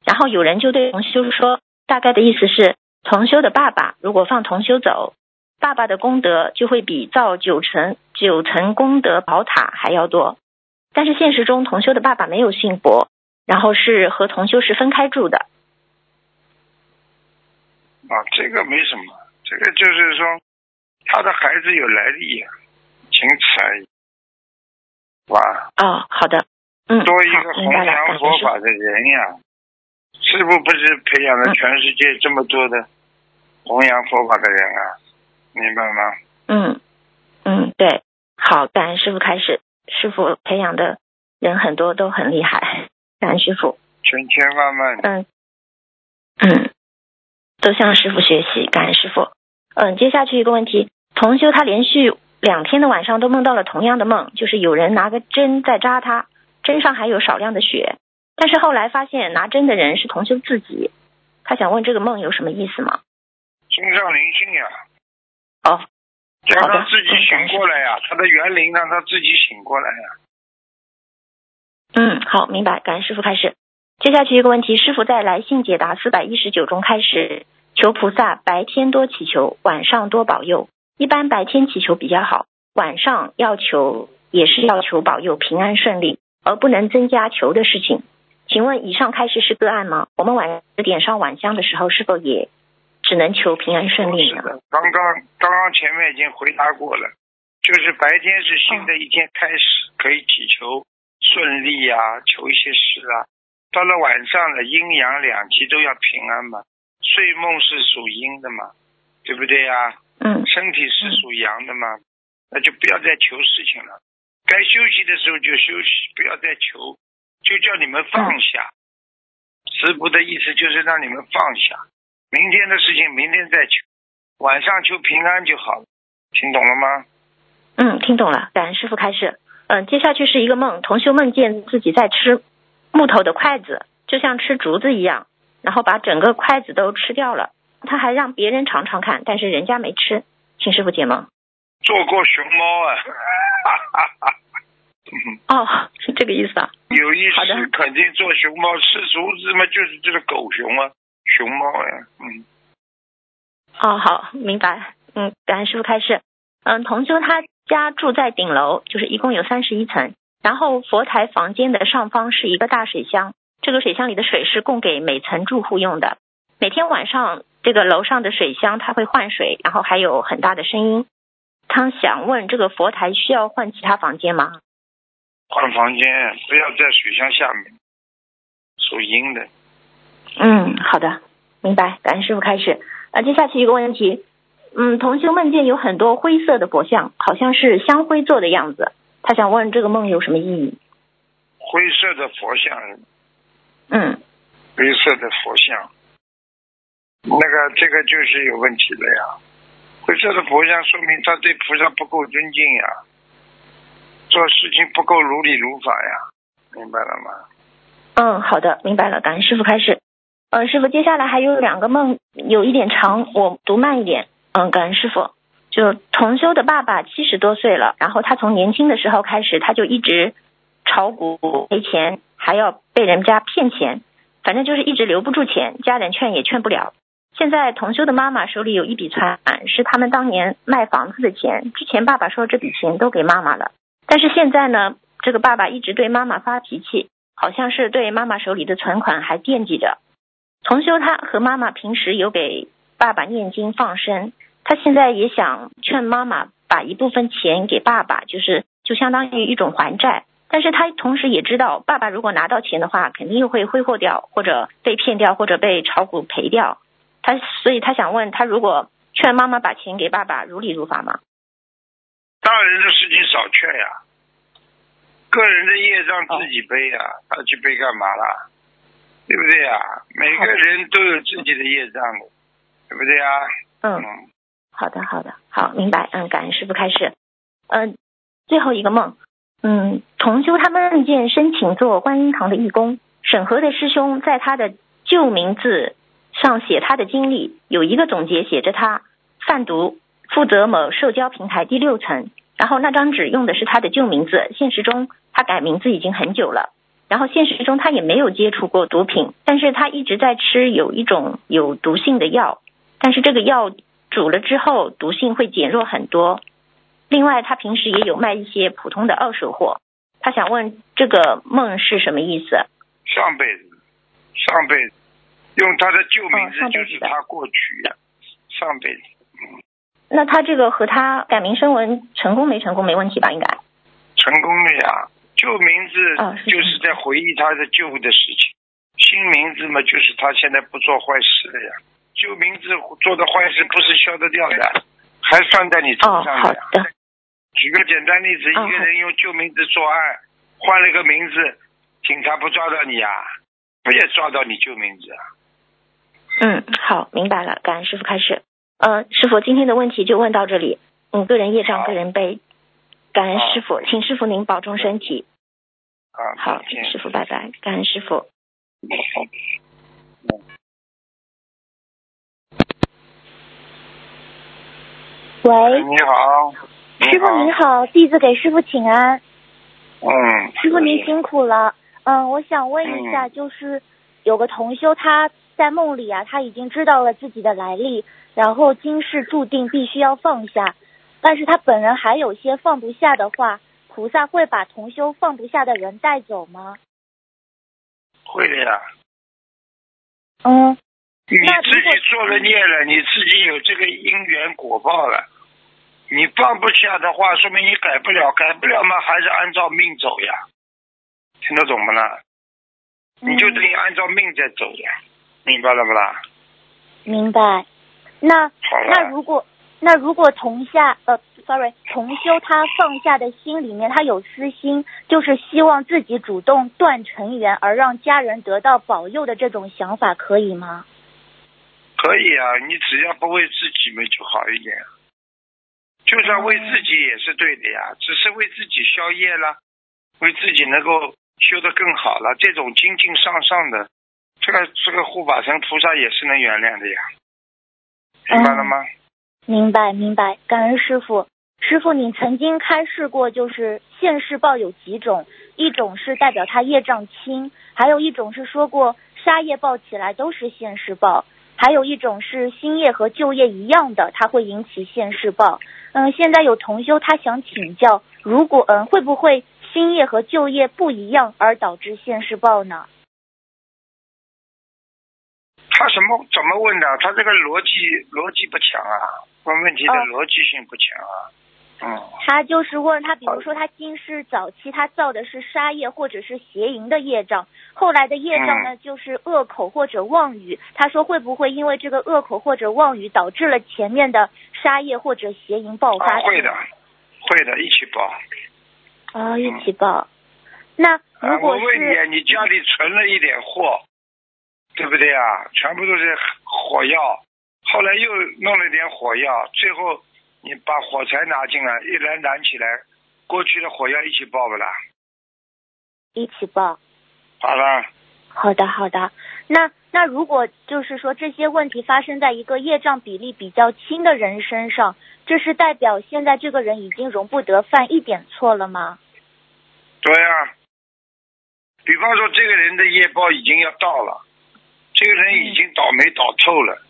Speaker 5: 然后有人就对同修说，大概的意思是，同修的爸爸如果放同修走，爸爸的功德就会比造九层九层功德宝塔还要多。但是现实中，同修的爸爸没有信佛，然后是和同修是分开住的。
Speaker 2: 啊，这个没什么，这个就是说他的孩子有来历呀、仅此而已，是吧？
Speaker 5: 哦，好的，嗯，
Speaker 2: 多一个弘扬。佛法的人呀，师傅不是培养了
Speaker 5: 嗯
Speaker 2: 全世界这么多的弘扬佛法的人啊，明白吗？
Speaker 5: 嗯嗯，对，好，感恩师傅开始，师傅培养的人很多都很厉害，感恩师傅，
Speaker 2: 千千万万，
Speaker 5: 嗯嗯，都向师傅学习，感恩师傅。嗯，接下去一个问题，同修他连续两天的晚上都梦到了同样的梦，就是有人拿个针在扎他，针上还有少量的血，但是后来发现拿针的人是同修自己，他想问这个梦有什么意思吗？
Speaker 2: 心上灵性呀，
Speaker 5: 哦，
Speaker 2: 让他自己醒过来呀，他的园林让他自己醒过来呀。
Speaker 5: 嗯，好，明白。感恩师傅开始。接下去一个问题，师傅在来信解答四百一十九中开始求菩萨白天多祈求，晚上多保佑。一般白天祈求比较好，晚上要求也是要求保佑平安顺利，而不能增加求的事情。请问以上开始是个案吗？我们晚十点上晚香的时候，是否也只能求平安顺利呢？
Speaker 2: 刚刚刚刚前面已经回答过了，就是白天是新的一天开始，可以祈求顺利啊、求一些事啊。到了晚上了，阴阳两极都要平安嘛。睡梦是属阴的嘛，对不对呀、
Speaker 5: 嗯
Speaker 2: 身体是属阳的嘛，那就不要再求事情了。该休息的时候就休息，不要再求，就叫你们放下。师傅的意思就是让你们放下，明天的事情明天再求，晚上求平安就好了。听懂了吗？
Speaker 5: 嗯，听懂了，感恩师傅开示。嗯，接下去是一个梦，同修梦见自己在吃木头的筷子，就像吃竹子一样，然后把整个筷子都吃掉了。他还让别人尝尝看，但是人家没吃，请师傅解梦。
Speaker 2: 做过熊猫啊，嗯
Speaker 5: 哦，是这个意思啊。
Speaker 2: 有意
Speaker 5: 好的
Speaker 2: 识肯定做熊猫，吃竹子嘛就是这个狗熊啊，熊猫呀、嗯，
Speaker 5: 哦，好，明白。嗯，感恩师傅开示。嗯，同修他家住在顶楼，就是一共有三十一层，然后佛台房间的上方是一个大水箱，这个水箱里的水是供给每层住户用的。每天晚上，这个楼上的水箱它会换水，然后还有很大的声音。他想问，这个佛台需要换其他房间吗？
Speaker 2: 换房间不要在水箱下面，属阴的。
Speaker 5: 嗯，好的，明白。感恩师傅开始。啊，接下去一个问题，嗯，同修梦见有很多灰色的佛像，好像是香灰做的样子。他想问这个梦有什么意义？
Speaker 2: 灰色的佛像，
Speaker 5: 嗯，
Speaker 2: 灰色的佛像，那个这个就是有问题了呀。灰色的佛像说明他对菩萨不够尊敬呀。做事情不够如理如法呀，明白了吗？
Speaker 5: 嗯，好的，明白了，感恩师傅开始。呃，师傅，接下来还有两个梦，有一点长，我读慢一点。嗯，感恩师傅。就同修的爸爸七十多岁了，然后他从年轻的时候开始，他就一直炒股赔钱，还要被人家骗钱，反正就是一直留不住钱，家人劝也劝不了。现在同修的妈妈手里有一笔存款，是他们当年卖房子的钱。之前爸爸说这笔钱都给妈妈了，但是现在呢，这个爸爸一直对妈妈发脾气，好像是对妈妈手里的存款还惦记着。同修他和妈妈平时有给爸爸念经放生，他现在也想劝妈妈把一部分钱给爸爸，就是就相当于一种还债。但是他同时也知道，爸爸如果拿到钱的话，肯定又会挥霍掉，或者被骗掉，或者被炒股赔掉。他所以他想问他，如果劝妈妈把钱给爸爸，如理如法吗？
Speaker 2: 大人的事情少劝呀，个人的业障自己背呀，他去背干嘛啦？对不对呀？每个人都有自己的业障的，对不对呀？
Speaker 5: 嗯，好的，好的，好，明白。嗯，感恩师傅开始。嗯，最后一个梦，嗯，同修他梦见申请做观音堂的义工，审核的师兄在他的旧名字上写他的经历，有一个总结写着他贩毒，负责某社交平台第六层，然后那张纸用的是他的旧名字，现实中他改名字已经很久了。然后现实中他也没有接触过毒品，但是他一直在吃有一种有毒性的药，但是这个药煮了之后毒性会减弱很多。另外他平时也有卖一些普通的二手货。他想问这个梦是什么意思？
Speaker 2: 上辈子，上辈子用他的旧名字就是他过去的上辈子。
Speaker 5: 那他这个和他改名声纹成功没成功没问题吧？应该
Speaker 2: 成功了呀。旧名字就是在回忆他的旧的事情，新名字嘛，就是他现在不做坏事了呀。旧名字做的坏事不是消得掉的，还算在你头上
Speaker 5: 的。
Speaker 2: 举个简单例子，一个人用旧名字作案，换了个名字，警察不抓到你啊？不也抓到你旧名字啊？
Speaker 5: 嗯，好，明白了。感恩师傅开始。嗯，师傅今天的问题就问到这里。嗯，个人业障，个人背。感恩师傅，请师傅您保重身体。好，师傅拜拜，感恩师傅。
Speaker 6: 喂，
Speaker 2: 你好，
Speaker 6: 师傅您好，弟子给师傅请安。
Speaker 2: 嗯，
Speaker 6: 师傅您辛苦了。嗯，我想问一下，就是有个同修他在梦里啊，他已经知道了自己的来历，然后今世注定必须要放下。但是他本人还有些放不下的话，菩萨会把同修放不下的人带走吗？
Speaker 2: 会的呀。
Speaker 6: 嗯。
Speaker 2: 你自己做了孽了，你自己有这个因缘果报了。你放不下的话，说明你改不了，改不了嘛，还是按照命走呀。听得懂不啦？你就等于按照命在走呀，明白了不啦？
Speaker 6: 明白。那那如果。那如果同下呃，sorry，同修他放下的心里面，他有私心，就是希望自己主动断尘缘，而让家人得到保佑的这种想法，可以吗？
Speaker 2: 可以啊，你只要不为自己嘛就好一点，就算为自己也是对的呀，只是为自己消业了，为自己能够修得更好了，这种精进上上的，这个这个护法神菩萨也是能原谅的呀，明白了吗？
Speaker 6: 明白明白，感恩师傅。师傅，你曾经开示过，就是现世报有几种，一种是代表他业障轻，还有一种是说过杀业报起来都是现世报，还有一种是新业和旧业一样的，它会引起现世报。嗯，现在有同修他想请教，如果嗯会不会新业和旧业不一样而导致现世报呢？
Speaker 2: 他什么怎么问的？他这个逻辑逻辑不强啊。问问题的逻辑性不强啊，嗯，
Speaker 6: 他就是问他，比如说他今世早期他造的是杀业或者是邪淫的业障，后来的业障呢就是恶口或者妄语，他说会不会因为这个恶口或者妄语导致了前面的杀业或者邪淫爆发？
Speaker 2: 会的，会的，一起爆。
Speaker 6: 啊，一起爆。那如果
Speaker 2: 是我问你，你家里存了一点货，对不对啊？全部都是火药。后来又弄了点火药，最后你把火柴拿进来，一燃燃起来，过去的火要一起爆不啦？
Speaker 6: 一起爆。
Speaker 2: 好了，
Speaker 6: 好的，好的。那那如果就是说这些问题发生在一个业障比例比较轻的人身上，这是代表现在这个人已经容不得犯一点错了吗？
Speaker 2: 对啊、比方说这个人的业报已经要到了，这个人已经倒霉倒透了，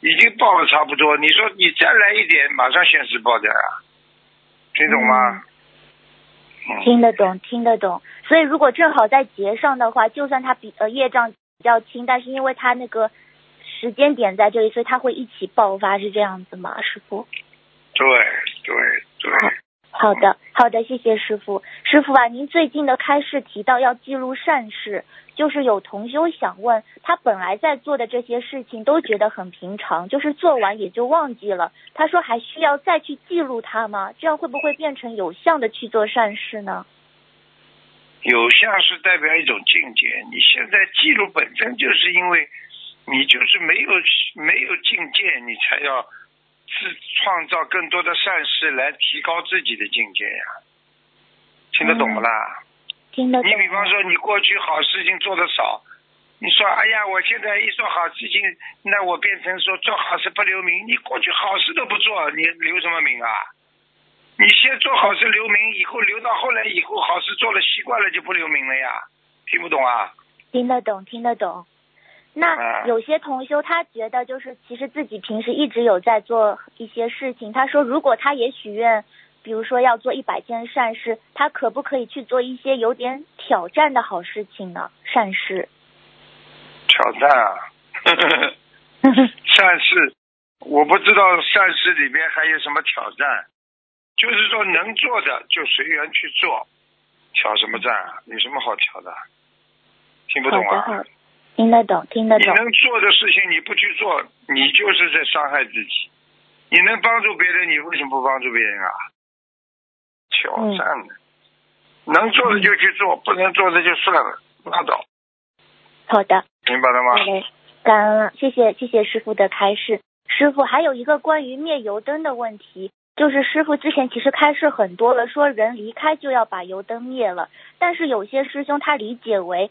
Speaker 2: 已经报了差不多。你说你再来一点，马上现世报掉啊，听懂吗？嗯
Speaker 6: 听得懂，听得懂。所以如果正好在节上的话，就算他比呃业障比较轻，但是因为他那个时间点在这里，所以他会一起爆发，是这样子吗，师傅？
Speaker 2: 对对对，
Speaker 6: 好的，好的，谢谢师傅。师傅啊，您最近的开示提到要记录善事，就是有同修想问，他本来在做的这些事情都觉得很平常，就是做完也就忘记了。他说还需要再去记录它吗？这样会不会变成有相的去做善事呢？
Speaker 2: 有相是代表一种境界。你现在记录本身就是因为你就是没有没有境界，你才要自创造更多的善事来提高自己的境界呀。听得懂不啦？
Speaker 6: 听得懂。
Speaker 2: 你比方说，你过去好事情做的少，你说哎呀，我现在一做好事情，那我变成说做好事不留名。你过去好事都不做，你留什么名啊？你先做好事留名，以后留到后来以后好事做了习惯了就不留名了呀。听不懂啊？
Speaker 6: 听得懂，听得懂。那
Speaker 2: 啊
Speaker 6: 有些同修他觉得就是其实自己平时一直有在做一些事情，他说如果他也许愿，比如说要做一百件善事，他可不可以去做一些有点挑战的好事情呢？善事。
Speaker 2: 挑战啊，善事，我不知道善事里边还有什么挑战，就是说能做的就随缘去做，挑什么战啊？有什么好挑的？听不懂，啊？
Speaker 6: 听得懂，听得懂。
Speaker 2: 你能做的事情你不去做，你就是在伤害自己。你能帮助别人，你为什么不帮助别人啊？挑战的，能做的就去做，不能做的就算了，拉倒，
Speaker 6: 好的，
Speaker 2: 明白了吗？
Speaker 6: 好嘞，感恩了，谢谢谢谢师傅的开示。师傅还有一个关于灭油灯的问题，就是师傅之前其实开示很多了，说人离开就要把油灯灭了，但是有些师兄他理解为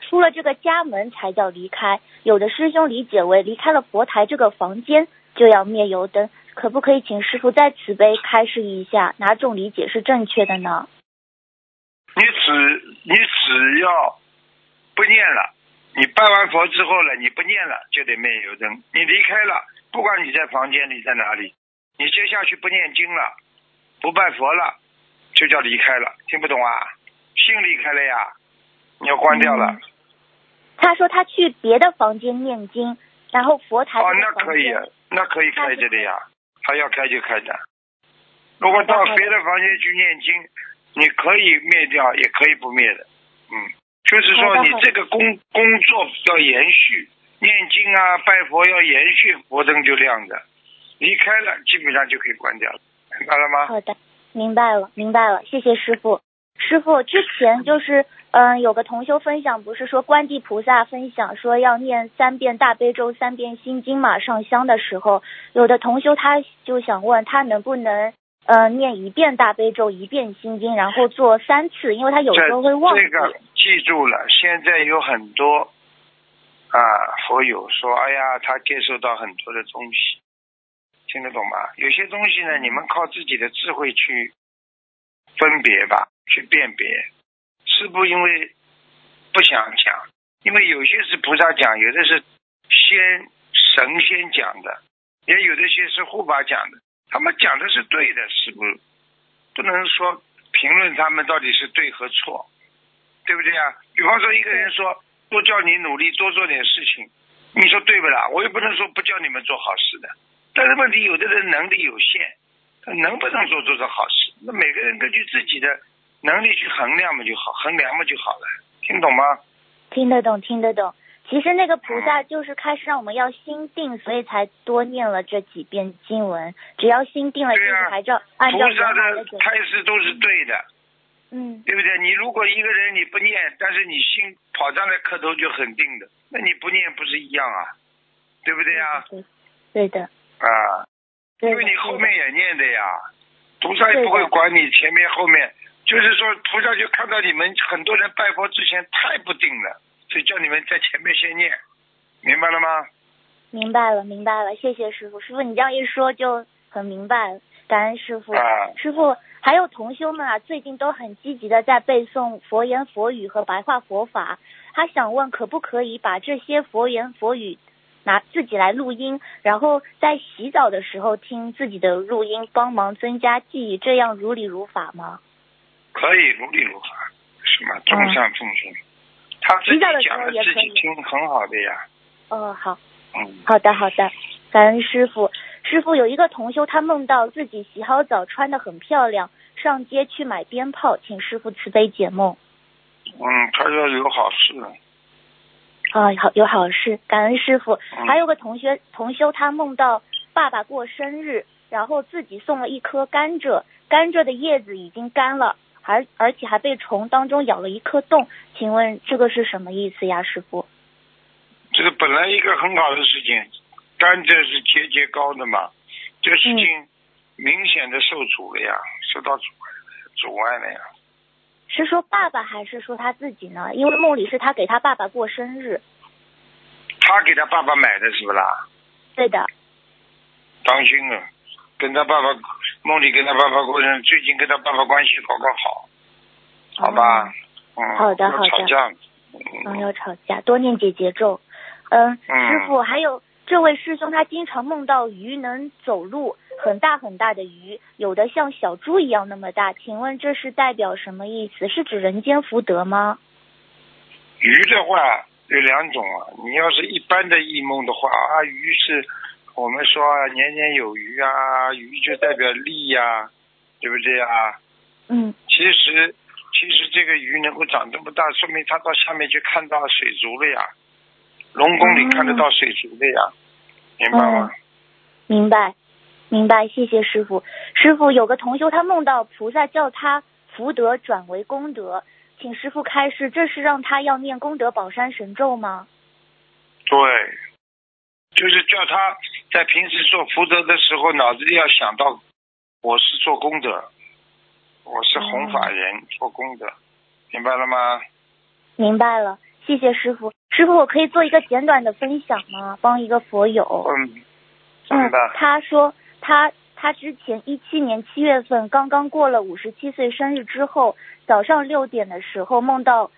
Speaker 6: 出了这个家门才叫离开，有的师兄理解为离开了佛台这个房间就要灭油灯，可不可以请师傅再慈悲开示一下，哪种理解是正确的呢？
Speaker 2: 你只你只要不念了，你拜完佛之后了，你不念了就得灭油灯。你离开了，不管你在房间里在哪里，你接下去不念经了，不拜佛了，就叫离开了。听不懂啊？心离开了呀，你要关掉了。
Speaker 6: 嗯他说他去别的房间念经，然后佛台
Speaker 2: 哦，那可以，，那可以开着的呀，他要开就开的。如果到别的房间去念经，你可以灭掉，也可以不灭的。嗯，就是说你这个工工作要延续，念经啊、拜佛要延续，佛灯就亮着。离开了，基本上就可以关掉了，明白了吗？
Speaker 6: 好的，明白了，明白了，谢谢师傅。师傅之前就是，嗯、有个同修分享，不是说观地菩萨分享说要念三遍大悲咒、三遍心经嘛，上香的时候，有的同修他就想问他能不能，呃，念一遍大悲咒，一遍心经，然后做三次，因为他有时候会忘记。
Speaker 2: 这这个记住了，现在有很多啊佛友说，哎呀，他接受到很多的东西，听得懂吗？有些东西呢，你们靠自己的智慧去分别吧，去辨别。师傅因为不想讲，因为有些是菩萨讲，有的是仙神仙讲的，也有的些是护法讲的，他们讲的是对的，师傅不能说评论他们到底是对和错。对不对啊？比方说一个人说多叫你努力多做点事情，你说对不啦？我也不能说不叫你们做好事的，但是问题有的人能力有限，他能不能做做做好事？那每个人根据自己的能力去衡量嘛就好，衡量嘛就好了，听懂吗？
Speaker 6: 听得懂，听得懂。其实那个菩萨就是开始让我们要心定，所以才多念了这几遍经文。只要心定了，就是还照按
Speaker 2: 菩
Speaker 6: 照原
Speaker 2: 萨的。开示都是对的，
Speaker 6: 嗯，
Speaker 2: 对不对？你如果一个人你不念，但是你心跑上来磕头就很定的，那你不念不是一样啊？对不对呀、
Speaker 6: 对对的，
Speaker 2: 啊？因为你后面也念的呀，菩萨也不会管你前面后面，就是说菩萨就看到你们很多人拜佛之前太不定了，所以叫你们在前面先念，明白了吗？
Speaker 6: 明白了，明白了，谢谢师傅。师傅，你这样一说就很明白了，感恩师傅。
Speaker 2: 啊，
Speaker 6: 师傅，还有同修们啊，最近都很积极的在背诵佛言佛语和白话佛法。他想问，可不可以把这些佛言佛语拿自己来录音，然后在洗澡的时候听自己的录音，帮忙增加记忆，这样如理如法吗？
Speaker 2: 可以如理如法，什么众善奉行，他自己讲的自己听很好的呀，
Speaker 6: 哦，好。
Speaker 2: 嗯，
Speaker 6: 好的，好的，感恩师傅。师傅有一个同修，他梦到自己洗好澡，穿的很漂亮，上街去买鞭炮，请师傅慈悲解梦。
Speaker 2: 嗯，他说有好事，
Speaker 6: 啊，好有好事，感恩师傅。
Speaker 2: 嗯。
Speaker 6: 还有个同学同修，他梦到爸爸过生日，然后自己送了一颗甘蔗，甘蔗的叶子已经干了，而而且还被虫当中咬了一颗洞。请问这个是什么意思呀，师傅？
Speaker 2: 这个本来一个很好的事情，甘蔗是节节高的嘛，这个事情明显的受阻了呀，受到阻阻碍了呀。
Speaker 6: 是说爸爸还是说他自己呢？因为梦里是他给他爸爸过生日。
Speaker 2: 他给他爸爸买的是不啦？
Speaker 6: 对的，
Speaker 2: 当心啊，跟他爸爸梦里跟他爸爸过生日，最近跟他爸爸关系搞搞好，好吧？嗯，
Speaker 6: 好的
Speaker 2: 要
Speaker 6: 好的
Speaker 2: 吵架，
Speaker 6: 嗯，
Speaker 2: 嗯，
Speaker 6: 要吵架，多念姐姐咒。嗯，
Speaker 2: 嗯
Speaker 6: 师傅，还有这位师兄，他经常梦到鱼能走路，很大很大的鱼，有的像小猪一样那么大。请问这是代表什么意思？是指人间福德吗？
Speaker 2: 鱼的话有两种啊，你要是一般的异梦的话啊，鱼是我们说啊年年有余啊，余就代表利呀、对不对啊？
Speaker 6: 嗯，
Speaker 2: 其实其实这个鱼能够长这么大，说明它到下面去看到水族了呀，龙宫里看得到水族的呀，明白吗？
Speaker 6: 明白，明白，谢谢师傅。师傅有个同修，他梦到菩萨叫他福德转为功德，请师傅开示，这是让他要念功德宝山神咒吗？
Speaker 2: 对，就是叫他在平时做福德的时候，脑子里要想到我是做功德，我是弘法人，做功德，明白了吗？
Speaker 6: 明白了，谢谢师傅。师傅，我可以做一个简短的分享吗？帮一个佛友。
Speaker 2: 嗯，
Speaker 6: 嗯？，他说他他之前一七年七月份刚刚过了五十七岁生日之后，早上六点的时候梦到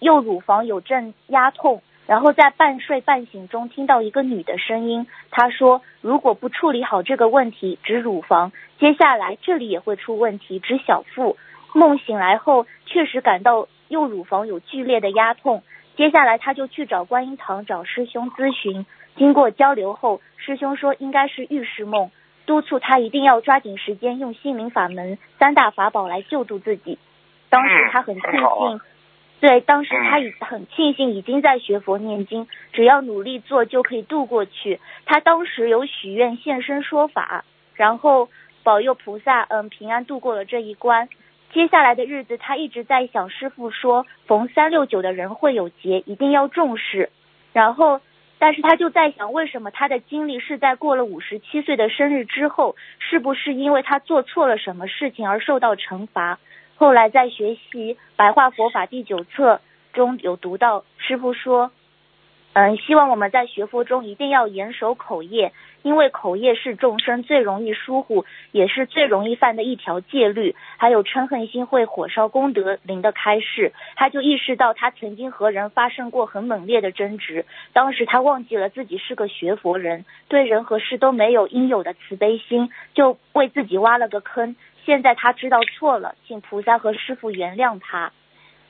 Speaker 6: 右乳房有阵压痛，然后在半睡半醒中听到一个女的声音，她说如果不处理好这个问题，指乳房，接下来这里也会出问题，指小腹。梦醒来后，确实感到右乳房有剧烈的压痛，接下来他就去找观音堂找师兄咨询。经过交流后，师兄说应该是预示梦，督促他一定要抓紧时间用心灵法门三大法宝来救助自己。当时他很庆幸，对，当时他已很庆幸已经在学佛念经，只要努力做就可以度过去。他当时有许愿现身说法，然后保佑菩萨嗯平安度过了这一关。接下来的日子，他一直在想师傅说逢三六九的人会有劫，一定要重视。然后，但是他就在想，为什么他的经历是在过了五十七岁的生日之后？是不是因为他做错了什么事情而受到惩罚？后来在学习《白话佛法》第九册中有读到，师傅说，嗯，希望我们在学佛中一定要严守口业，因为口业是众生最容易疏忽，也是最容易犯的一条戒律。还有嗔恨心会火烧功德林的开示，他就意识到他曾经和人发生过很猛烈的争执，当时他忘记了自己是个学佛人，对人和事都没有应有的慈悲心，就为自己挖了个坑。现在他知道错了，请菩萨和师傅原谅他。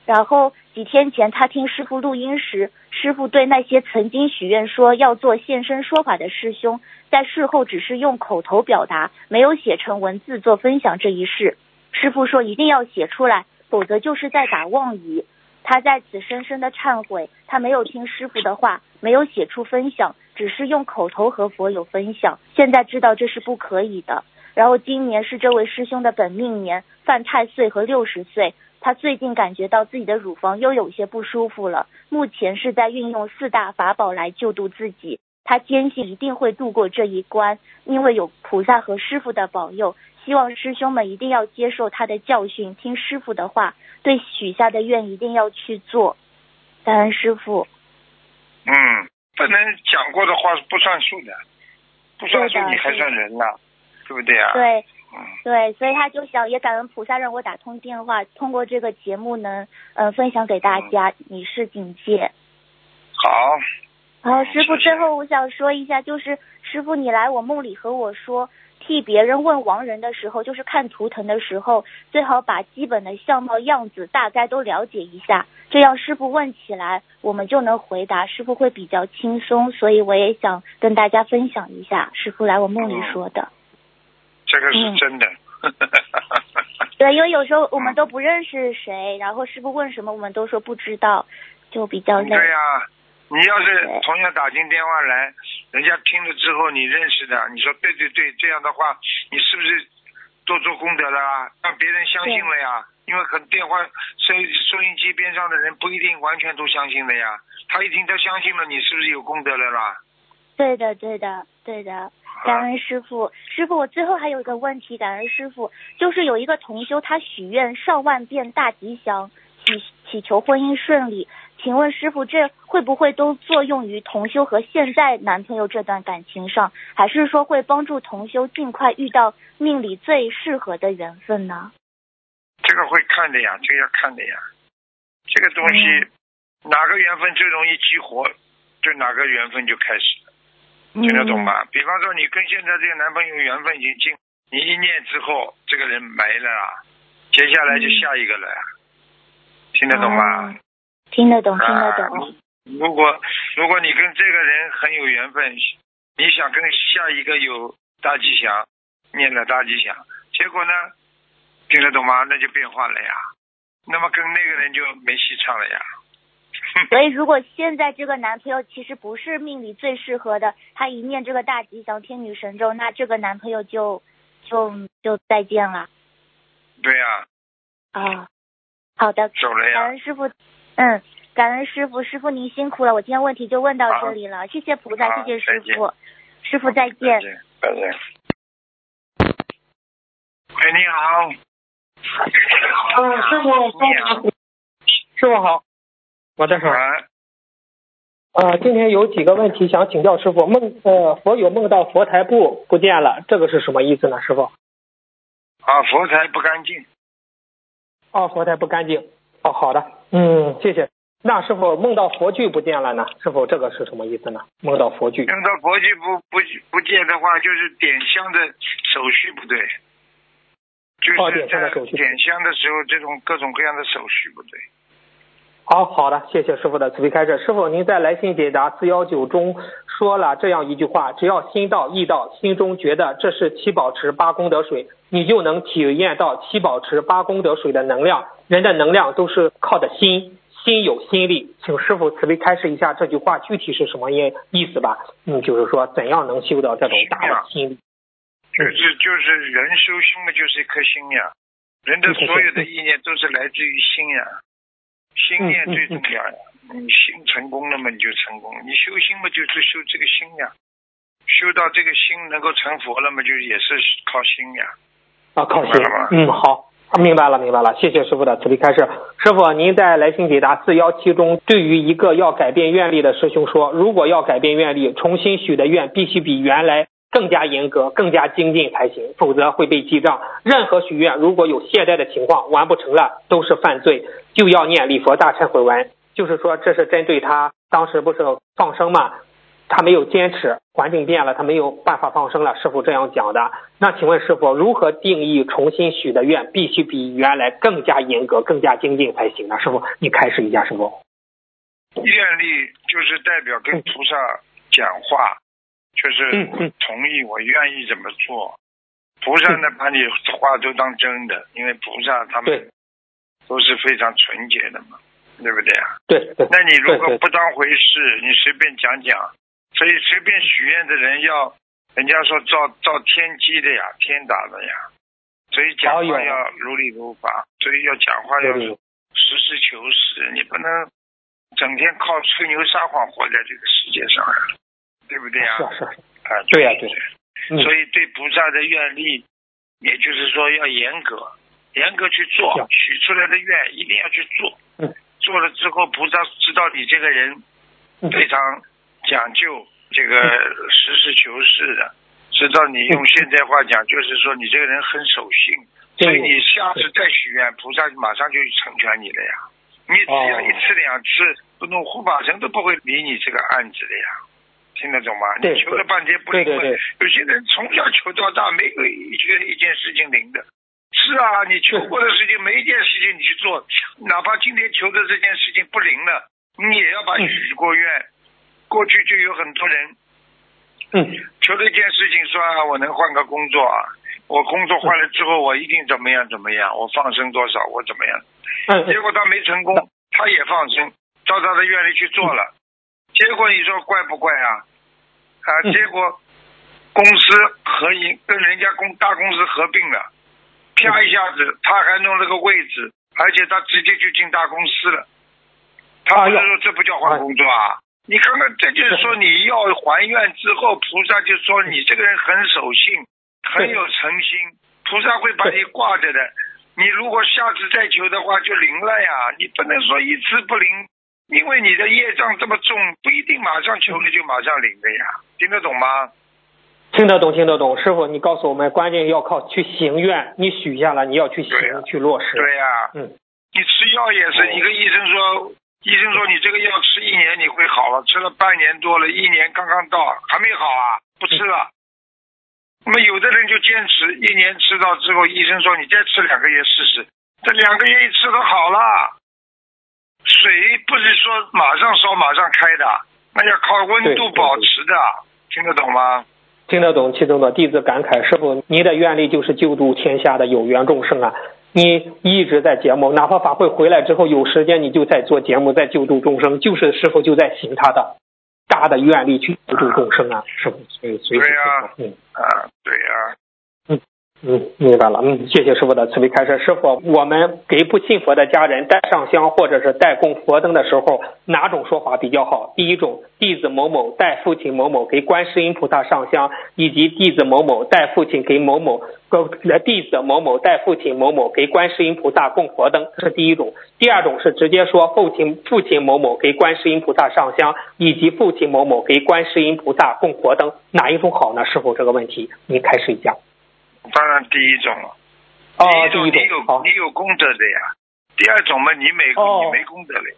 Speaker 6: 然后几天前，他听师傅录音时，师傅对那些曾经许愿说要做现身说法的师兄，在事后只是用口头表达，没有写成文字做分享这一事。师傅说一定要写出来，否则就是在打妄语。他在此深深的忏悔，他没有听师傅的话，没有写出分享，只是用口头和佛友分享。现在知道这是不可以的。然后今年是这位师兄的本命年，犯太岁和六十岁。他最近感觉到自己的乳房又有些不舒服了，目前是在运用四大法宝来救度自己。他坚信一定会度过这一关，因为有菩萨和师傅的保佑。希望师兄们一定要接受他的教训，听师傅的话，对许下的愿一定要去做。感恩师傅。
Speaker 2: 嗯，不能讲过的话是不算数的，不算数你还算人呐，对不对啊？
Speaker 6: 对
Speaker 2: 嗯，
Speaker 6: 对，所以他就想也感恩菩萨让我打通电话，通过这个节目能呃分享给大家，以示警戒。
Speaker 2: 好，
Speaker 6: 然后师傅最后我想说一下，就是师傅你来我梦里和我说，替别人问亡人的时候，就是看图腾的时候，最好把基本的相貌样子大概都了解一下，这样师傅问起来我们就能回答，师傅会比较轻松。所以我也想跟大家分享一下，师傅来我梦里说的。
Speaker 2: 这个是
Speaker 6: 嗯
Speaker 2: 真的。
Speaker 6: 对，因为有时候我们都不认识谁，然后师傅问什么我们都说不知道，就比较累。
Speaker 2: 对呀、你要是同样打进电话来，人家听了之后你认识的，你说对对对，这样的话，你是不是多做功德了啊？让别人相信了呀？因为很电话收收音机边上的人不一定完全都相信的呀。他一听他相信了，你是不是有功德了啦？
Speaker 6: 对的，对的，对的。感恩师傅，师傅，我最后还有一个问题，感恩师傅，就是有一个同修他许愿上万遍大吉祥，祈祈求婚姻顺利，请问师傅，这会不会都作用于同修和现在男朋友这段感情上，还是说会帮助同修尽快遇到命里最适合的缘分呢？
Speaker 2: 这个会看的呀，这个要看的呀。这个东西、哪个缘分最容易激活，就哪个缘分就开始。听得懂吗？比方说，你跟现在这个男朋友缘分已经尽，你一念之后，这个人没了啊，接下来就下一个了呀。听得懂吗？
Speaker 6: 哦听得懂，听得
Speaker 2: 啊
Speaker 6: 懂。
Speaker 2: 如果如果你跟这个人很有缘分，你想跟下一个有大吉祥，念了大吉祥，结果呢，听得懂吗？那就变化了呀。那么跟那个人就没戏唱了呀。
Speaker 6: 所以，如果 现在这个男朋友其实不是命里最适合的，他一念这个大吉祥天女神咒，那这个男朋友就就就再见了
Speaker 2: 对呀、
Speaker 6: 啊。好的，
Speaker 2: 走了呀。
Speaker 6: 感恩师傅，嗯，感恩师傅，师傅您辛苦了，我今天问题就问到这里了，谢谢菩萨，谢谢师傅，师傅再
Speaker 2: 再
Speaker 6: 见。
Speaker 2: 见，再见。喂，你好。
Speaker 7: 嗯，师傅，
Speaker 2: 你好。
Speaker 7: 师傅好，我在这儿。
Speaker 2: 啊，
Speaker 7: 呃，今天有几个问题想请教师傅。梦呃，佛有梦到佛台布不见了，这个是什么意思呢？师傅？
Speaker 2: 啊，佛台不干净。
Speaker 7: 哦，佛台不干净。哦，好的，嗯，谢谢。那师傅梦到佛具不见了呢？师傅，这个是什么意思呢？梦到佛具。
Speaker 2: 梦到佛具不不不见的话，就是点香的手续不对，就
Speaker 7: 哦
Speaker 2: 是在
Speaker 7: 点香的手续
Speaker 2: 点香的时候，这种各种各样的手续不对。
Speaker 7: 好好的，谢谢师傅的慈悲开示。师傅，您在来信解答四幺九中说了这样一句话：只要心到意到，心中觉得这是七宝池八功德水，你就能体验到七宝池八功德水的能量。人的能量都是靠的心，心有心力。请师傅慈悲开示一下这句话具体是什么意意思吧？嗯，就是说怎样能修到这种大的心力？
Speaker 2: 就是就是人修心嘛，就是一颗心呀。人的所有的意念都是来自于心呀，心念最重要呀。你心成功了嘛，你就成功。你修心嘛，就是修这个心呀。修到这个心能够成佛了嘛，就也是靠心呀。
Speaker 7: 啊，靠心。嗯，好，明白了，明白了，谢谢师傅的慈悲开示。师傅，您在来信解答四幺七中，对于一个要改变愿力的师兄说，如果要改变愿力，重新许的愿必须比原来更加严格、更加精进才行，否则会被记账。任何许愿如果有懈怠的情况，完不成了，都是犯罪，就要念礼佛大忏悔文。就是说，这是针对他当时不是放生嘛，他没有坚持，环境变了，他没有办法放生了，师傅这样讲的。那请问师傅，如何定义重新许的愿必须比原来更加严格、更加精进才行呢？师傅，你开始一下，师傅。
Speaker 2: 愿力就是代表跟菩萨讲话，就是同意我愿意怎么做。菩萨呢，把你话都当真的，因为菩萨他们都是非常纯洁的嘛，对不对啊？
Speaker 7: 对对，
Speaker 2: 那你如果不当回事，你随便讲讲，所以随便许愿的人要，人家说造造天机的呀，天打的呀，所以讲话要如理如法，所以要讲话要实事求是，你不能整天靠吹牛撒谎活在这个世界上呀，对不对呀？
Speaker 7: 是啊是啊，
Speaker 2: 啊，
Speaker 7: 对呀对
Speaker 2: 对
Speaker 7: 嗯。
Speaker 2: 所以对菩萨的愿力也就是说要严格，严格去做
Speaker 7: 行，
Speaker 2: 许出来的愿一定要去做。
Speaker 7: 嗯，
Speaker 2: 做了之后，菩萨知道你这个人
Speaker 7: 嗯。
Speaker 2: 非常讲究这个实事求是的，知道你用现在话讲，就是说你这个人很守信，所以你下次再许愿，菩萨马上就成全你了呀。你只要
Speaker 7: 哦。
Speaker 2: 一次两次，不弄护法神都不会理你这个案子的呀。听得懂吗？你求了半天不灵有些人从小求到大，没有一个一件事情灵的。是啊，你求过的事情，每一件事情你去做，哪怕今天求的这件事情不灵了，你也要把
Speaker 7: 嗯
Speaker 2: 许过愿。过去就有很多人
Speaker 7: 嗯
Speaker 2: 求了一件事情，说啊，我能换个工作啊，我工作换了之后，我一定怎么样怎么样，我放生多少，我怎么样。
Speaker 7: 嗯
Speaker 2: 结果他没成功，他也放生，照他的愿力去做了，结果你说怪不怪啊？啊，
Speaker 7: 嗯
Speaker 2: 结果公司合营跟人家公大公司合并了，啪一下子他还弄了个位置，而且他直接就进大公司了。他不是说这不叫换工作啊？你看看，这就是说你要还愿之后，菩萨就说你这个人很守信，很有诚心，菩萨会把你挂着的。你如果下次再求的话，就灵了呀。你不能说一次不灵，因为你的业障这么重，不一定马上求了就马上领的呀。听得懂吗？
Speaker 7: 听得懂，听得懂。师傅，你告诉我们，关键要靠去行愿，你许下了，你要去行、去落实。
Speaker 2: 对呀、
Speaker 7: 嗯，
Speaker 2: 你吃药也是，
Speaker 7: 哦
Speaker 2: 一个医生说，医生说你这个药吃一年你会好了，吃了半年多了，一年刚刚到还没好啊，不吃了。那么有的人就坚持一年吃到之后，医生说你再吃两个月试试，这两个月一吃都好了。水不是说马上烧马上开的，那要靠温度保持的，听得懂吗？
Speaker 7: 听得懂，其中的。弟子感慨，师傅，您的愿力就是救度天下的有缘众生啊！你一直在节目，哪怕法会回来之后有时间，你就在做节目，在救度众生，就是师傅就在行他的大的愿力去救度众生啊！师傅，所以所以
Speaker 2: 对呀
Speaker 7: 嗯。
Speaker 2: 啊，对呀、
Speaker 7: 嗯，明白了。嗯，谢谢师傅的慈悲开示。师傅，我们给不信佛的家人带上香或者是带供佛灯的时候，哪种说法比较好？第一种，弟子某某带父亲某某给观世音菩萨上香，以及弟子某某带父亲给某某，呃，弟子某某带父亲某某给观世音菩萨供佛灯，这是第一种。第二种是直接说父亲父亲某某给观世音菩萨上香，以及父亲某某给观世音菩萨供佛灯，哪一种好呢？师傅，这个问题您开始一下。
Speaker 2: 当然第一种了。
Speaker 7: 哦，
Speaker 2: 第一种你有你有功德的呀。第二种嘛，你没你没功德了呀。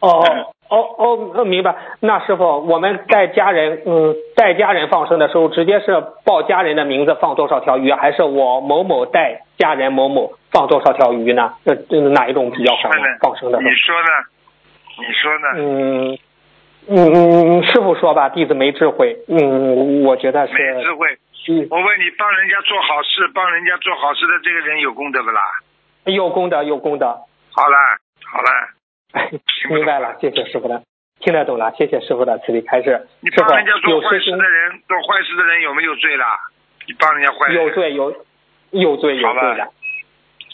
Speaker 7: 哦哦哦哦，明白。那师傅，我们带家人，嗯，带家人放生的时候，直接是报家人的名字放多少条鱼，还是我某某带家人某某放多少条鱼呢？这这哪一种比较好？放生的时候
Speaker 2: 你说呢？你说呢？
Speaker 7: 嗯嗯嗯，师傅说吧，弟子没智慧。嗯，我觉得是
Speaker 2: 没智慧。
Speaker 7: 嗯
Speaker 2: 我问你，帮人家做好事，帮人家做好事的这个人有功德不啦？
Speaker 7: 有功德，有功德。
Speaker 2: 好了，好了，
Speaker 7: 明白了，谢谢师傅的，听得懂了，谢谢师傅的慈悲开示。
Speaker 2: 你帮人家做坏事的人，做坏事的人有没有罪啦？你帮人家坏事，
Speaker 7: 有罪有有罪有罪的。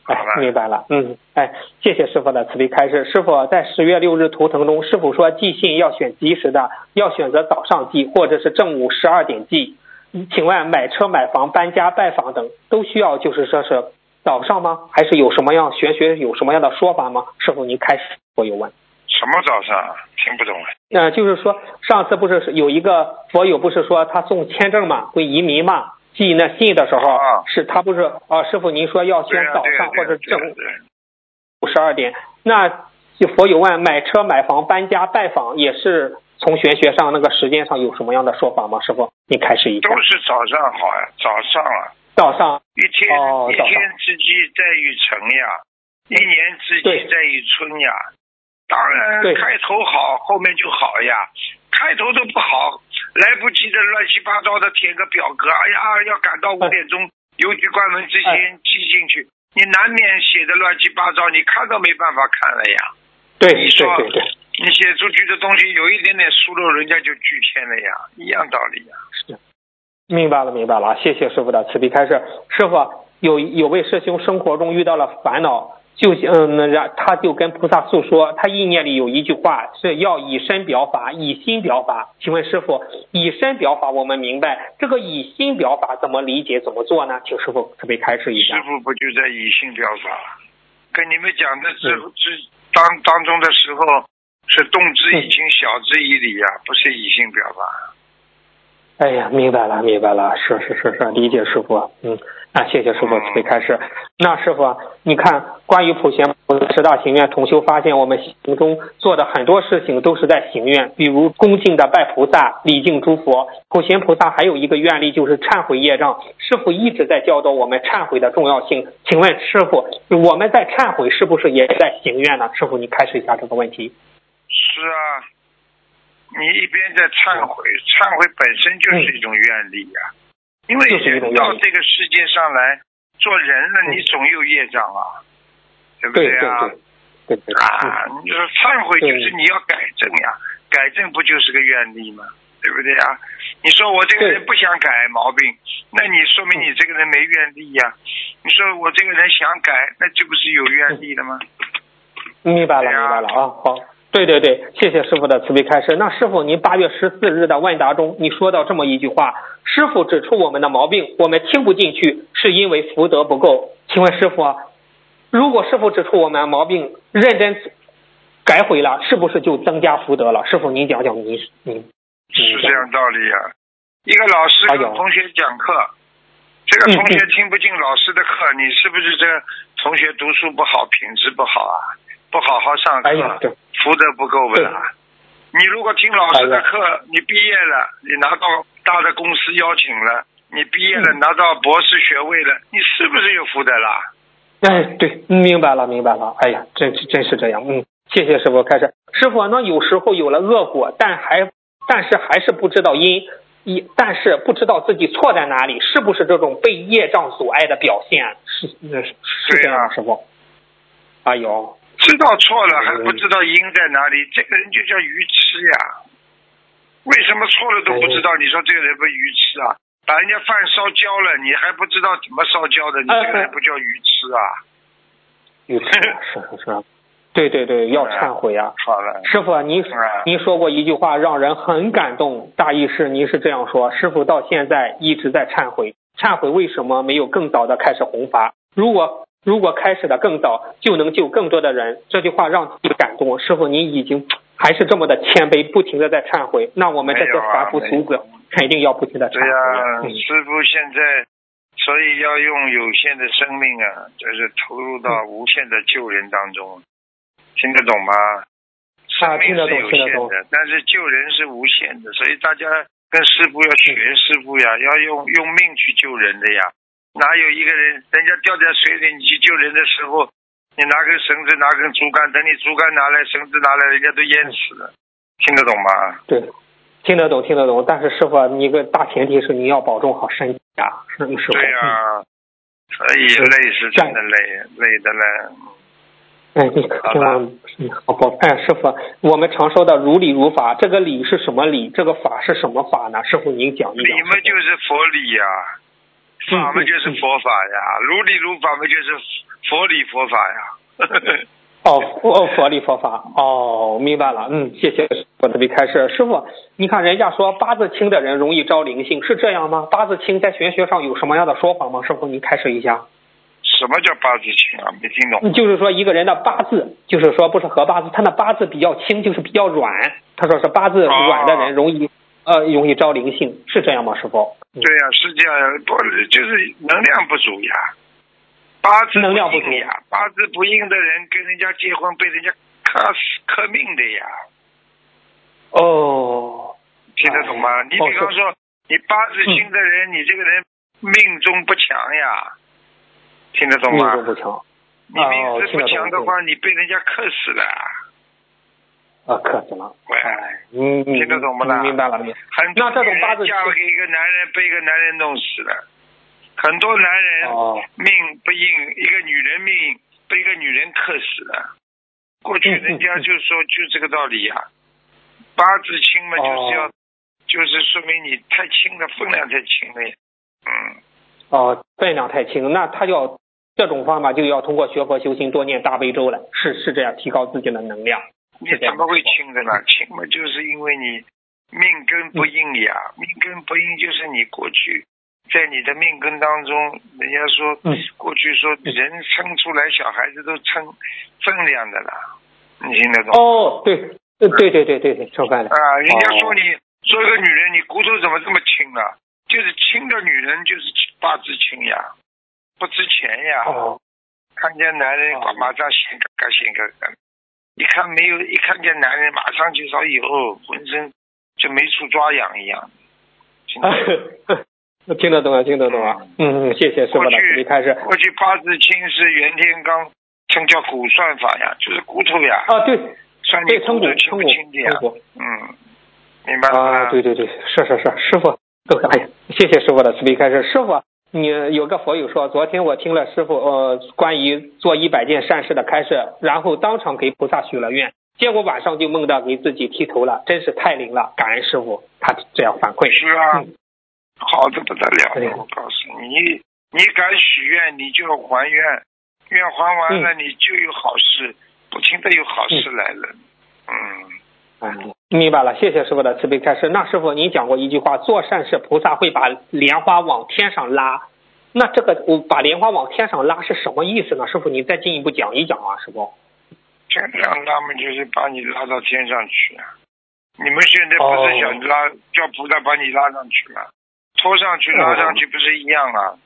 Speaker 7: 哎
Speaker 2: 好吧，
Speaker 7: 明白了，嗯，哎，谢谢师傅的慈悲开示。师傅在十月六日图腾中，师傅说寄信要选及时的，要选择早上寄或者是正午十二点寄。请问买车、买房、搬家、拜访等都需要就是说是早上吗？还是有什么样玄学有什么样的说法吗？师傅您开始我有问。
Speaker 2: 什么早上？听不懂。
Speaker 7: 呃，就是说上次不是有一个佛友不是说他送签证嘛，会移民嘛，寄那信的时候、
Speaker 2: 啊
Speaker 7: 是他不是啊、师傅您说要
Speaker 2: 对啊，
Speaker 7: 选早上或者正午十二点，那就佛友问买车、买房、搬家、拜访也是从玄学上那个时间上有什么样的说法吗？师傅，你开始一下
Speaker 2: 都。是早上好呀，早上啊，
Speaker 7: 早上
Speaker 2: 一天、一天之计在于晨呀，一年之计在于春呀。当然开头好，后面就好呀。开头都不好，来不及的乱七八糟的填个表格，哎呀，要赶到五
Speaker 7: 哎
Speaker 2: 点钟邮局关门之
Speaker 7: 哎
Speaker 2: 前寄进去，你难免写的乱七八糟，你看都没办法看了呀。
Speaker 7: 对对
Speaker 2: 你说
Speaker 7: 对对，
Speaker 2: 你写出去的东西有一点点疏漏，人家就拒签了呀，一样道理呀。
Speaker 7: 是明白了明白了，谢谢师傅的慈悲开示。师傅有有位师兄生活中遇到了烦恼，就嗯，然他就跟菩萨诉说，他意念里有一句话是要以身表法，以心表法。请问师傅，以身表法我们明白，这个以心表法怎么理解怎么做呢？请师傅慈悲开示一下。
Speaker 2: 师傅不就在以心表法？跟你们讲的之之当当中的时候，是动之以情，晓之以理呀，不是以心表达。
Speaker 7: 哎呀，明白了，明白了，是是是是，理解师傅，嗯，啊，谢谢师傅慈悲开示。那师傅，你看关于普贤菩萨十大行愿，同修发现我们行中做的很多事情都是在行愿，比如恭敬的拜菩萨、礼敬诸佛。普贤菩萨还有一个愿力就是忏悔业障，师傅一直在教导我们忏悔的重要性。请问师傅，我们在忏悔是不是也在行愿呢？师傅，你开始一下这个问题。
Speaker 2: 是啊。你一边在忏悔，忏悔本身就是一种愿力呀。因为人到这个世界上来做人了，你总有业障啊，对不对
Speaker 7: 啊？对对
Speaker 2: 啊，你说忏悔就是你要改正呀，改正不就是个愿力吗？对不对啊？你说我这个人不想改毛病，那你说明你这个人没愿力呀。你说我这个人想改，那这不是有愿力的吗？
Speaker 7: 明白了，明白了啊，好。对对对，谢谢师傅的慈悲开示。那师傅，您八月十四日的问答中，你说到这么一句话：师傅指出我们的毛病，我们听不进去，是因为福德不够。请问师傅，如果师傅指出我们毛病，认真改悔了，是不是就增加福德了？师傅，您讲讲，您您
Speaker 2: 是这样道理呀？一个老师跟同学讲课，这个同学听不进老师的课，你是不是这同学读书不好，品质不好啊？不好好上课？福德不够不啦？你如果听老师的课，你毕业了，你拿到大的公司邀请了，你毕业了拿到博士学位了，你是不是有福德了？
Speaker 7: 哎，对，明白了，明白了。哎呀，真真是这样。嗯，谢谢师傅开始。师傅，那有时候有了恶果，但还但是还是不知道因，一但是不知道自己错在哪里，是不是这种被业障阻碍的表现？是是是这样，师傅。哎呦。
Speaker 2: 知道错了还不知道因在哪里，这个人就叫愚痴呀！为什么错了都不知道？你说这个人不愚痴啊？把人家饭烧焦了，你还不知道怎么烧焦的？你这个人不叫愚痴啊？
Speaker 7: 愚痴是是是，对对对，要忏悔啊！
Speaker 2: 好了，
Speaker 7: 师傅，您您说过一句话让人很感动，大意是您是这样说：师傅到现在一直在忏悔，忏悔为什么没有更早的开始弘法？如果如果开始的更早，就能救更多的人。这句话让自己感动。师傅，您已经 还是这么的谦卑，不停的在忏悔。那我们这些凡夫俗子肯定要不停的忏悔。
Speaker 2: 对呀，师傅现在，所以要用有限的生命啊，就是投入到无限的救人当中，听得懂吗？
Speaker 7: 啊，听得懂，听得懂。
Speaker 2: 但是救人是无限的，所以大家跟师傅要学师傅呀，要用用命去救人的呀。哪有一个人，人家掉在水里，你去救人的时候，你拿根绳子，拿根竹竿，等你竹竿拿来，绳子拿来，人家都淹死了，听得懂吗？
Speaker 7: 对，听得懂，听得懂。但是师傅，你个大前提是你要保重好身体啊，是师傅。
Speaker 2: 对呀，所以累是真的累，累的嘞。
Speaker 7: 哎，你听完，好好。哎，师傅，我们常说的如理如法，这个理是什么理？这个法是什么法呢？师傅您讲一讲。
Speaker 2: 理嘛就是佛理呀。法嘛就是佛法呀，如理如法嘛就是佛理佛法呀。
Speaker 7: 哦，佛佛理佛法，哦，明白了。嗯，谢谢我这里开始。师傅，你看人家说八字轻的人容易招灵性，是这样吗？八字轻在玄学上有什么样的说法吗？师傅，您开始一下。
Speaker 2: 什么叫八字轻啊？没听懂。
Speaker 7: 就是说一个人的八字，就是说不是合八字，他那八字比较轻，就是比较软。他说是八字软的人容易呃容易招灵性，是这样吗？师傅？
Speaker 2: 对呀，是这样，不就是能量不足呀？八字
Speaker 7: 能量不足
Speaker 2: 呀，八字不硬的人跟人家结婚被人家克死克命的呀。
Speaker 7: 哦，
Speaker 2: 听得懂吗？你比方说，你八字轻的人，你这个人命中不强呀，听得懂吗？
Speaker 7: 命中不强。
Speaker 2: 你命中不强的话，你被人家克死了。
Speaker 7: 啊，克死了！
Speaker 2: 哎，嗯，听得懂不啦？
Speaker 7: 明白了，明。那这种八字
Speaker 2: 嫁给一个男人，被一个男人弄死了。很多男人命不硬，一个女人命被一个女人克死了。过去人家就说就这个道理呀，八字轻嘛，就是要，就是说明你太轻了，分量太轻了。嗯。
Speaker 7: 哦，分量太轻，那他要这种方法就要通过学佛修心，多念大悲咒了，是是这样提高自己的能量。
Speaker 2: 你怎么会轻的呢？轻嘛，就是因为你命根不硬呀，命根不硬就是你过去在你的命根当中，人家说
Speaker 7: 嗯
Speaker 2: 过去说人生出来小孩子都称分量的了，你听得懂？
Speaker 7: 哦，对，对对对对对对，吃饭了。
Speaker 2: 啊，人家说
Speaker 7: 哦
Speaker 2: 你说一个女人，你骨头怎么这么轻啊？就是轻的女人就是八字轻呀，不值钱呀。
Speaker 7: 哦
Speaker 2: 看见男人
Speaker 7: 哦
Speaker 2: 马上显个个显个个，一看没有，一看见男人马上就说有，浑身就没处抓痒一样。听得懂
Speaker 7: 听得懂啊，听得懂啊。嗯嗯，谢谢师傅的
Speaker 2: 过去
Speaker 7: 鼓励开始。
Speaker 2: 过去八字轻是袁天罡称叫骨算法呀，就是骨头呀，
Speaker 7: 啊，对
Speaker 2: 算你
Speaker 7: 对，称骨
Speaker 2: 骨头轻
Speaker 7: 称骨
Speaker 2: 不轻的呀
Speaker 7: 称。骨。
Speaker 2: 嗯，明白了？
Speaker 7: 啊，对对对，是是是，师傅，都哎呀，谢谢师傅的慈悲开示。师傅，你有个佛友说，昨天我听了师傅呃关于做一百件善事的开示，然后当场给菩萨许了愿，结果晚上就梦到给自己剃头了，真是太灵了，感恩师傅，他这样反馈。
Speaker 2: 是啊，
Speaker 7: 嗯
Speaker 2: 好的不得了。我告诉你，你你敢许愿，你就还愿，愿还完了，你就有好事，不停的有好事来了。嗯，
Speaker 7: 嗯，明白了，谢谢师傅的慈悲开示。那师傅，您讲过一句话，做善事，菩萨会把莲花往天上拉。那这个我把莲花往天上拉是什么意思呢？师傅，您再进一步讲一讲啊，师傅。
Speaker 2: 天上拉嘛，就是把你拉到天上去啊。你们现在不是
Speaker 7: 哦
Speaker 2: 想拉、叫菩萨把你拉上去吗？拖上去拉上去不是一样啊？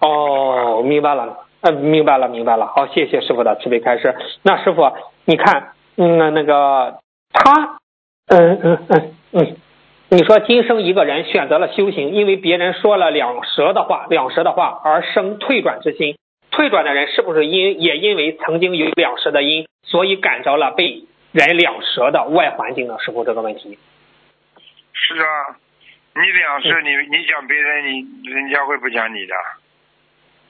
Speaker 7: 哦，明白了，呃，明白了，明白了。好，谢谢师傅的慈悲开示。那师傅，你看，嗯，那那个他，嗯嗯嗯嗯，你说今生一个人选择了修行，因为别人说了两舌的话，两舌的话而生退转之心。退转的人是不是因也因为曾经有两舌的因，所以感着了被人两舌的外环境呢？师傅这个问题。
Speaker 2: 是啊，你两舌，你你讲别人，你人家会不讲你的？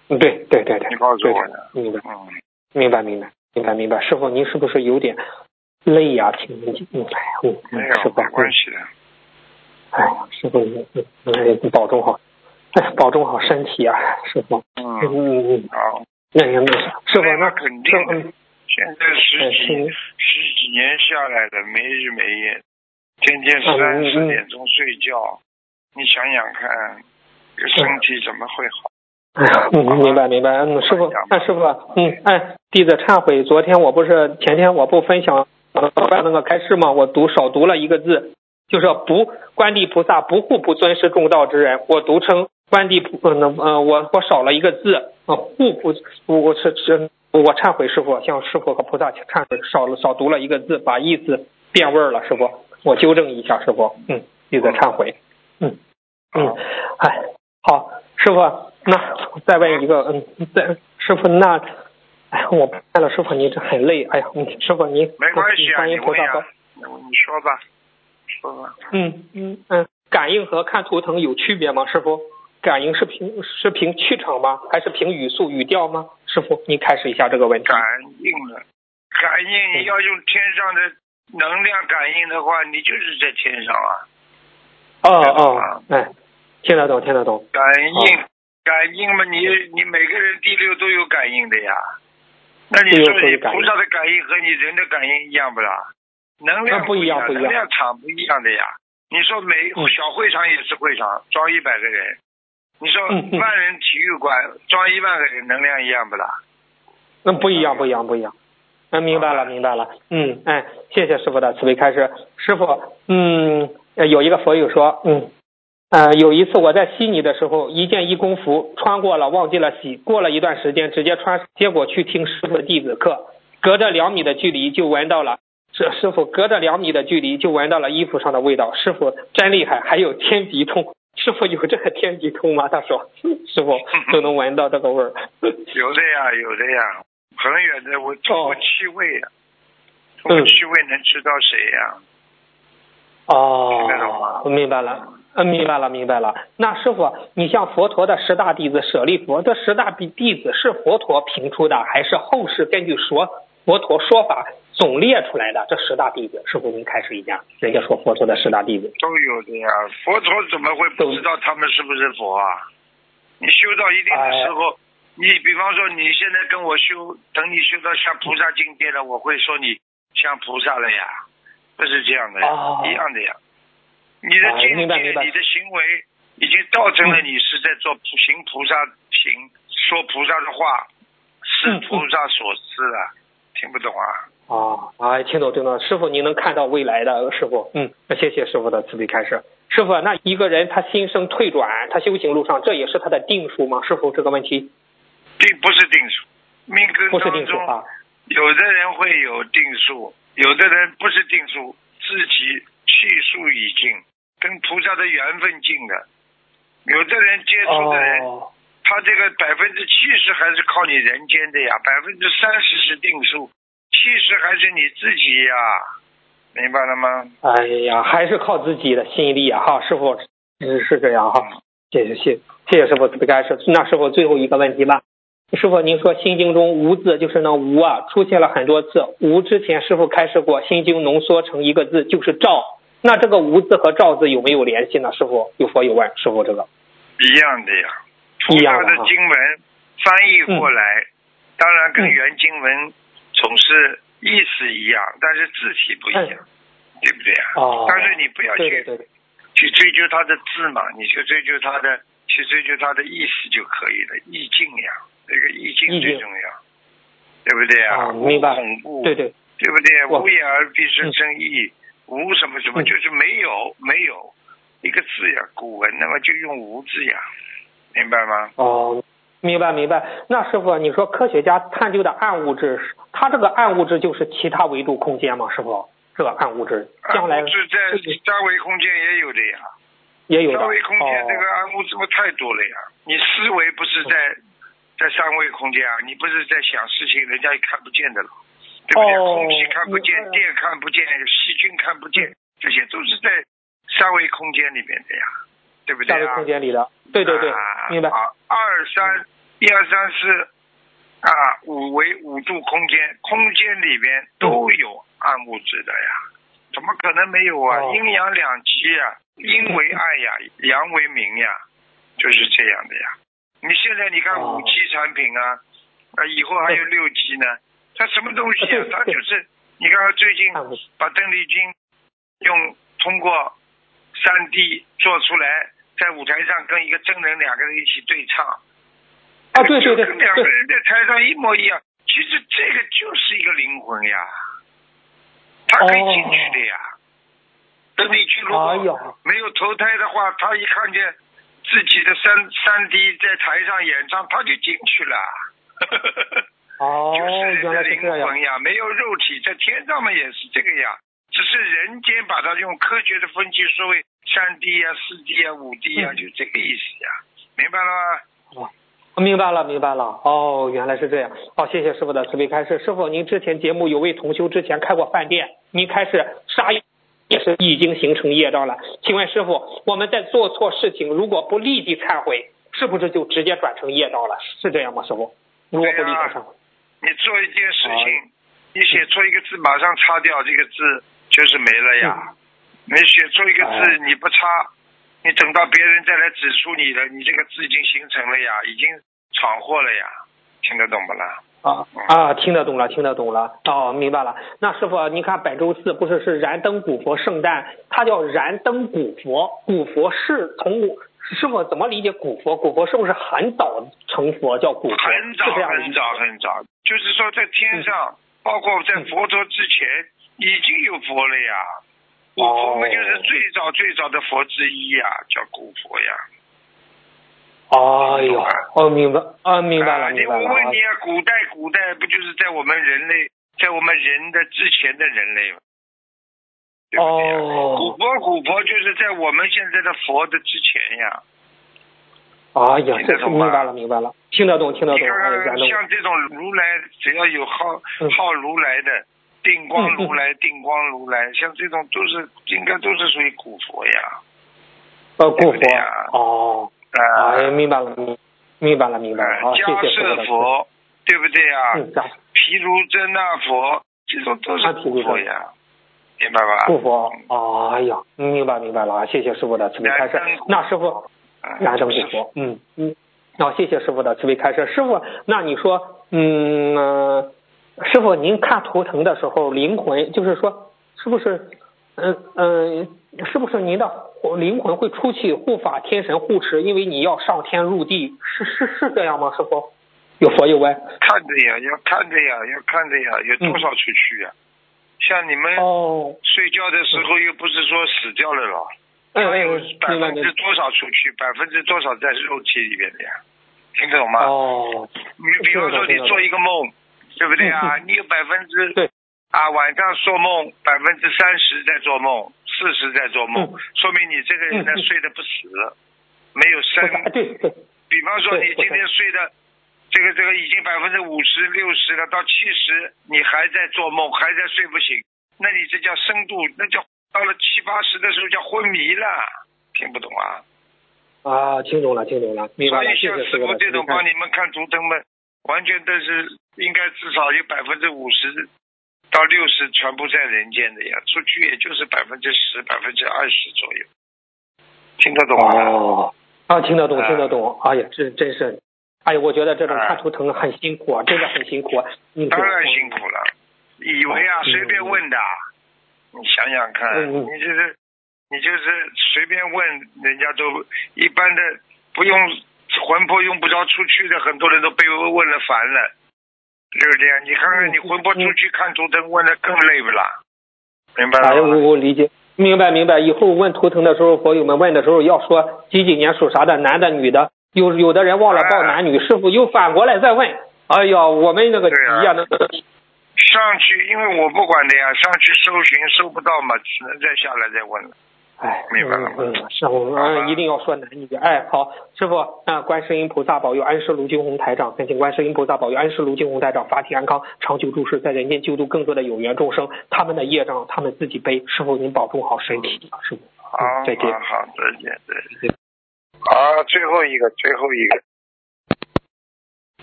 Speaker 7: 嗯，对对对对，
Speaker 2: 你告诉我的。
Speaker 7: 明白。
Speaker 2: 嗯，
Speaker 7: 明白，明白，明白，明白。师傅，您是不是有点累呀、请您，嗯，哎呀，嗯，
Speaker 2: 没有没关系的。
Speaker 7: 哎呀，师傅，你你你保重好，哎，保重好身体啊，师傅。嗯
Speaker 2: 嗯，
Speaker 7: 嗯嗯，
Speaker 2: 好。
Speaker 7: 那也没事。师傅，
Speaker 2: 那
Speaker 7: 那
Speaker 2: 肯定现在十
Speaker 7: 哎
Speaker 2: 几
Speaker 7: 是
Speaker 2: 十几年下来的，没日没夜，天天
Speaker 7: 嗯
Speaker 2: 三
Speaker 7: 嗯
Speaker 2: 四点钟睡觉，你想想看，这身体怎么会好？
Speaker 7: 哎呀，嗯，明白明白。嗯，师傅，哎师傅，嗯，哎，弟子忏悔，昨天我不是前天我不分享呃那个开示嘛？我读少读了一个字，就是不观地菩萨不护不尊师重道之人，我读成观地菩呃呃我我少了一个字，呃护不我是是我忏悔师傅，向师傅和菩萨忏悔，少了少读了一个字，把意思变味儿了，师傅，我纠正一下，师傅，嗯，弟子忏悔，嗯嗯，哎，好，师傅，那再问一个，嗯，再师傅那。哎，我拜了师傅，你这很累。哎呀，嗯，师傅您
Speaker 2: 没关系啊，
Speaker 7: 观
Speaker 2: 你问呀
Speaker 7: 音菩萨保，
Speaker 2: 你说吧，说吧。
Speaker 7: 嗯嗯嗯，感应和看图腾有区别吗？师傅，感应是凭是凭气场吗？还是凭语速语调吗？师傅，您开始一下这个问题。
Speaker 2: 感应了，感应你要用天上的能量感应的话，你就是在天上啊。
Speaker 7: 哦哦，哎，听得懂，听得懂。
Speaker 2: 感应，感应嘛，你你每个人第六都有感应的呀。那你说你菩萨的感应和你人的感应一样不啦？能量
Speaker 7: 那不一样
Speaker 2: 样，
Speaker 7: 不一样
Speaker 2: 能量场不一样的呀。你说每
Speaker 7: 嗯
Speaker 2: 小会场也是会场，装一百个人。你说万人体育馆装一万个人，能量一样不啦？
Speaker 7: 那不一样，不一样，不一样。嗯，明白了，明白了。嗯，哎，谢谢师傅的慈悲开示。师傅，嗯，呃有一个佛友说，嗯，呃，有一次我在悉尼的时候，一件义工服穿过了，忘记了洗，过了一段时间直接穿，结果去听师傅的弟子课，隔着两米的距离就闻到了。这师傅隔着两米的距离就闻到了衣服上的味道，师傅真厉害，还有天敌通，师傅有这个天敌通吗？他说，师傅都能闻到这个味儿。
Speaker 2: 有的呀，有的呀，很远的，我通过
Speaker 7: 哦
Speaker 2: 气味呀，通过
Speaker 7: 嗯
Speaker 2: 气味能知道谁呀。哦听得懂吗
Speaker 7: 我，明白了，嗯，明白了，明白了。那师傅，你像佛陀的十大弟子舍利佛，这十大弟弟子是佛陀评出的，还是后世根据说佛陀说法总列出来的？这十大弟子，师傅您开始一下。人家说佛陀的十大弟子，
Speaker 2: 都有的呀，佛陀怎么会不知道他们是不是佛啊？你修到一定的时候，你比方说你现在跟我修，等你修到像菩萨境界了，我会说你像菩萨了呀，不是这样的呀，
Speaker 7: 哦
Speaker 2: 一样的呀。你的
Speaker 7: 啊
Speaker 2: 境界，你的行为已经造成了你是在做行菩萨行，说菩萨的话，是菩萨所示了，听不懂啊？
Speaker 7: 啊，哎，听懂听懂，师傅您能看到未来的，师傅，嗯，那谢谢师傅的慈悲开示。师傅，那一个人他心生退转，他修行路上，这也是他的定数吗？师傅这个问题
Speaker 2: 并不是定数，命根
Speaker 7: 不是定数啊。
Speaker 2: 有的人会有定数，有的人不是定数，自己去数已尽，跟菩萨的缘分尽了。有的人接触的人，
Speaker 7: 哦，
Speaker 2: 他这个百分之七十还是靠你人间的呀，百分之三十是定数，七十还是你自己呀，明白了吗？
Speaker 7: 哎呀，还是靠自己的心力啊！哈，师傅是是这样哈，谢谢谢谢谢师傅慈悲开示。那师傅最后一个问题吧，师傅您说心经中无字就是那无啊，出现了很多次。无之前师傅开示过，心经浓缩成一个字就是照。那这个无字和照字有没有联系呢？师傅有佛有问，师傅这个。
Speaker 2: 一样的呀，
Speaker 7: 一样的
Speaker 2: 经文翻译过来，当然跟
Speaker 7: 嗯
Speaker 2: 原经文总是意思一样，但是字体不一样，对不对啊？但是你不要去去追究它的字嘛，你去追究它的，去追究它的意思就可以了，意境呀，这个意境最重要，对不对啊？
Speaker 7: 啊明白。
Speaker 2: 恐怖，
Speaker 7: 对对。
Speaker 2: 对不对？无言而必生生意，无什么什么，
Speaker 7: 嗯
Speaker 2: 就是没有没有一个字呀，古文那么就用无字呀，明白吗？
Speaker 7: 哦，明白明白。那师傅，你说科学家探究的暗物质，它这个暗物质就是其他维度空间吗？师傅，这个暗物质将来
Speaker 2: 是在三维空间也有的呀，
Speaker 7: 也有的。
Speaker 2: 三维空间
Speaker 7: 哦
Speaker 2: 这个暗物质不太多了呀。你思维不是在在三维空间啊，你不是在想事情，人家也看不见的了，对不对？
Speaker 7: 哦
Speaker 2: 空气看不见电看不见，细菌看不见，这些都是在三维空间里面的呀，对不对啊
Speaker 7: 三维
Speaker 2: 啊？
Speaker 7: 空间里的，对对对，
Speaker 2: 啊
Speaker 7: 明白。
Speaker 2: 啊二三一二三四啊，五维五度空间，空间里边都有暗物质的呀，怎么可能没有啊？
Speaker 7: 哦
Speaker 2: 阴阳两极呀，阴为暗呀，阳为明呀，就是这样的呀。你现在你看
Speaker 7: 哦
Speaker 2: 五 G 产品啊，啊，以后还有六 G 呢，它什么东西啊
Speaker 7: 对？对
Speaker 2: 它就是你看看最近把邓丽君用通过三 D 做出来，在舞台上跟一个真人两个人一起对唱，
Speaker 7: 啊，对对对
Speaker 2: 两个，人在台上一模一样。其实这个就是一个灵魂呀，他可以进去的呀。邓丽君如果没有投胎的话，他一看见自己的三三 D 在台上演唱，他就进去了。
Speaker 7: 哦
Speaker 2: 就是，人
Speaker 7: 原来
Speaker 2: 的灵
Speaker 7: 是这样
Speaker 2: 魂。呀，没有肉体，在天上面也是这个呀，只是人间把它用科学的分析说为三 D 呀、四 D 呀、五 D 呀，
Speaker 7: 嗯
Speaker 2: 就这个意思呀，明白了吗？
Speaker 7: 哦明白了，明白了。哦，原来是这样。好，谢谢师傅的慈悲开示。师傅，您之前节目有位同修之前开过饭店，您开始杀业也是已经形成业障了。请问师傅，我们在做错事情，如果不立即忏悔，是不是就直接转成业障了？是这样吗，师傅？如果不立即忏悔，
Speaker 2: 你做一件事
Speaker 7: 哦
Speaker 2: 情，你写错一个字，马上擦掉这个字，就是没了呀。你写错一个字，
Speaker 7: 哦
Speaker 2: 你不擦，你等到别人再来指出你的，你这个字已经形成了呀，已经闯祸了呀，听得懂不啦？
Speaker 7: 啊啊，听得懂了，听得懂了。哦，明白了。那师傅，你看本周四不是是燃灯古佛圣诞，它叫燃灯古佛，古佛是从师傅怎么理解古佛？古佛是不是很早成佛叫古佛？
Speaker 2: 很早很早很早，就是说在天上，
Speaker 7: 嗯
Speaker 2: 包括在佛陀之前，已经有佛了呀。古佛嘛，
Speaker 7: 哦
Speaker 2: 就是最早最早的佛之一呀，叫古佛呀。
Speaker 7: 哎呦，哦，明白，啊，明白了，
Speaker 2: 啊你
Speaker 7: 明白了。
Speaker 2: 我问你啊，古代古代不就是在我们人类，在我们人的之前的人类吗？对不对呀、古
Speaker 7: 哦，
Speaker 2: 佛古佛就是在我们现在的佛的之前呀。
Speaker 7: 哎呀，这是
Speaker 2: 听得懂吗？
Speaker 7: 明白了，明白了，听得懂，听得懂。
Speaker 2: 你看
Speaker 7: 哎，燃
Speaker 2: 看，
Speaker 7: 灯
Speaker 2: 像这种如来，只要有好
Speaker 7: 嗯。
Speaker 2: 好如来的，定光如来、定光如来，像这种都是应该都是属于古佛呀。
Speaker 7: 呃，古佛哦，
Speaker 2: 啊，
Speaker 7: 哎，明白了，明明白了，明白了。好，谢
Speaker 2: 迦
Speaker 7: 谢师傅的
Speaker 2: 佛，对不对呀？毗卢遮那佛，这种都是古佛呀，明白吧？
Speaker 7: 古佛，哎呀，明白明白了啊！谢谢师傅的慈悲开示那师傅，
Speaker 2: 嗯
Speaker 7: 燃灯古
Speaker 2: 就是
Speaker 7: 佛，嗯嗯，好、谢谢师傅的慈悲开示。师傅，那你说，嗯、呃师傅您看图腾的时候，灵魂就是说，是不是，嗯、嗯、是不是您的灵魂会出去护法天神护持？因为你要上天入地，是是是这样吗？师傅，有佛有歪。
Speaker 2: 看着呀，要看着呀，要看着呀，有多少出去呀？像你们睡觉的时候，又不是说死掉了了，
Speaker 7: 嗯
Speaker 2: 要有
Speaker 7: 嗯，
Speaker 2: 百。分之多少出去，百分之多少在肉体里面的呀？听得懂吗？
Speaker 7: 哦，
Speaker 2: 你比方说你做一个梦，对不对啊？你有百分之
Speaker 7: 对
Speaker 2: 啊，晚上做梦百分之三十在做梦，四十在做梦，
Speaker 7: 嗯
Speaker 2: 说明你这个人呢睡得不死，没有生。
Speaker 7: 对，
Speaker 2: 比方说你今天睡的这个这个已经百分之五十六十了，到七十你还在做梦，还在睡不醒，那你这叫深度，那叫到了七八十的时候叫昏迷了，听不懂啊？
Speaker 7: 啊，听懂了，听懂了，明白了，
Speaker 2: 所以像
Speaker 7: 师傅
Speaker 2: 这种帮你们看图腾们，完全都是应该至少有百分之五十到六十全部在人间的呀，出去也就是百分之十、百分之二十左右，听得懂吗？
Speaker 7: 哦，啊，听得懂，
Speaker 2: 啊
Speaker 7: 听得懂。哎呀，这真是，哎呀，我觉得这种
Speaker 2: 啊
Speaker 7: 看图腾很辛苦啊，真的很辛苦。你
Speaker 2: 当然辛苦了，以为啊
Speaker 7: 嗯
Speaker 2: 随便问的，你想想看，你就是你就是随便问，人家都一般的不用魂魄用不着出去的，很多人都被问了烦了，对不对？你看看你魂魄出去看图腾，问的更累不啦？明白
Speaker 7: 哎，我
Speaker 2: 了吗？
Speaker 7: 我理解，明白明白。以后问图腾的时候，佛友们问的时候要说几几年属啥的，男的女的。有有的人忘了报男女，师傅又反过来再问。哎呀，我们那个急呀，那个
Speaker 2: 上去，因为我不管的呀，上去搜寻搜不到嘛，只能再下来再问了。
Speaker 7: 哎，
Speaker 2: 明白了吗
Speaker 7: 嗯，嗯是我
Speaker 2: 好吧
Speaker 7: 们一定要说男女。哎，好，师傅，那观世音菩萨保佑安师卢金红台长，恳请观世音菩萨保佑安师卢金红台长法体安康，长久住世，在人间救度更多的有缘众生。他们的业障他们自己背。师傅您保重好身体，师傅。
Speaker 2: 好，
Speaker 7: 嗯再见
Speaker 2: 好，再见，再
Speaker 7: 见。
Speaker 2: 好，最后一个，最后一个。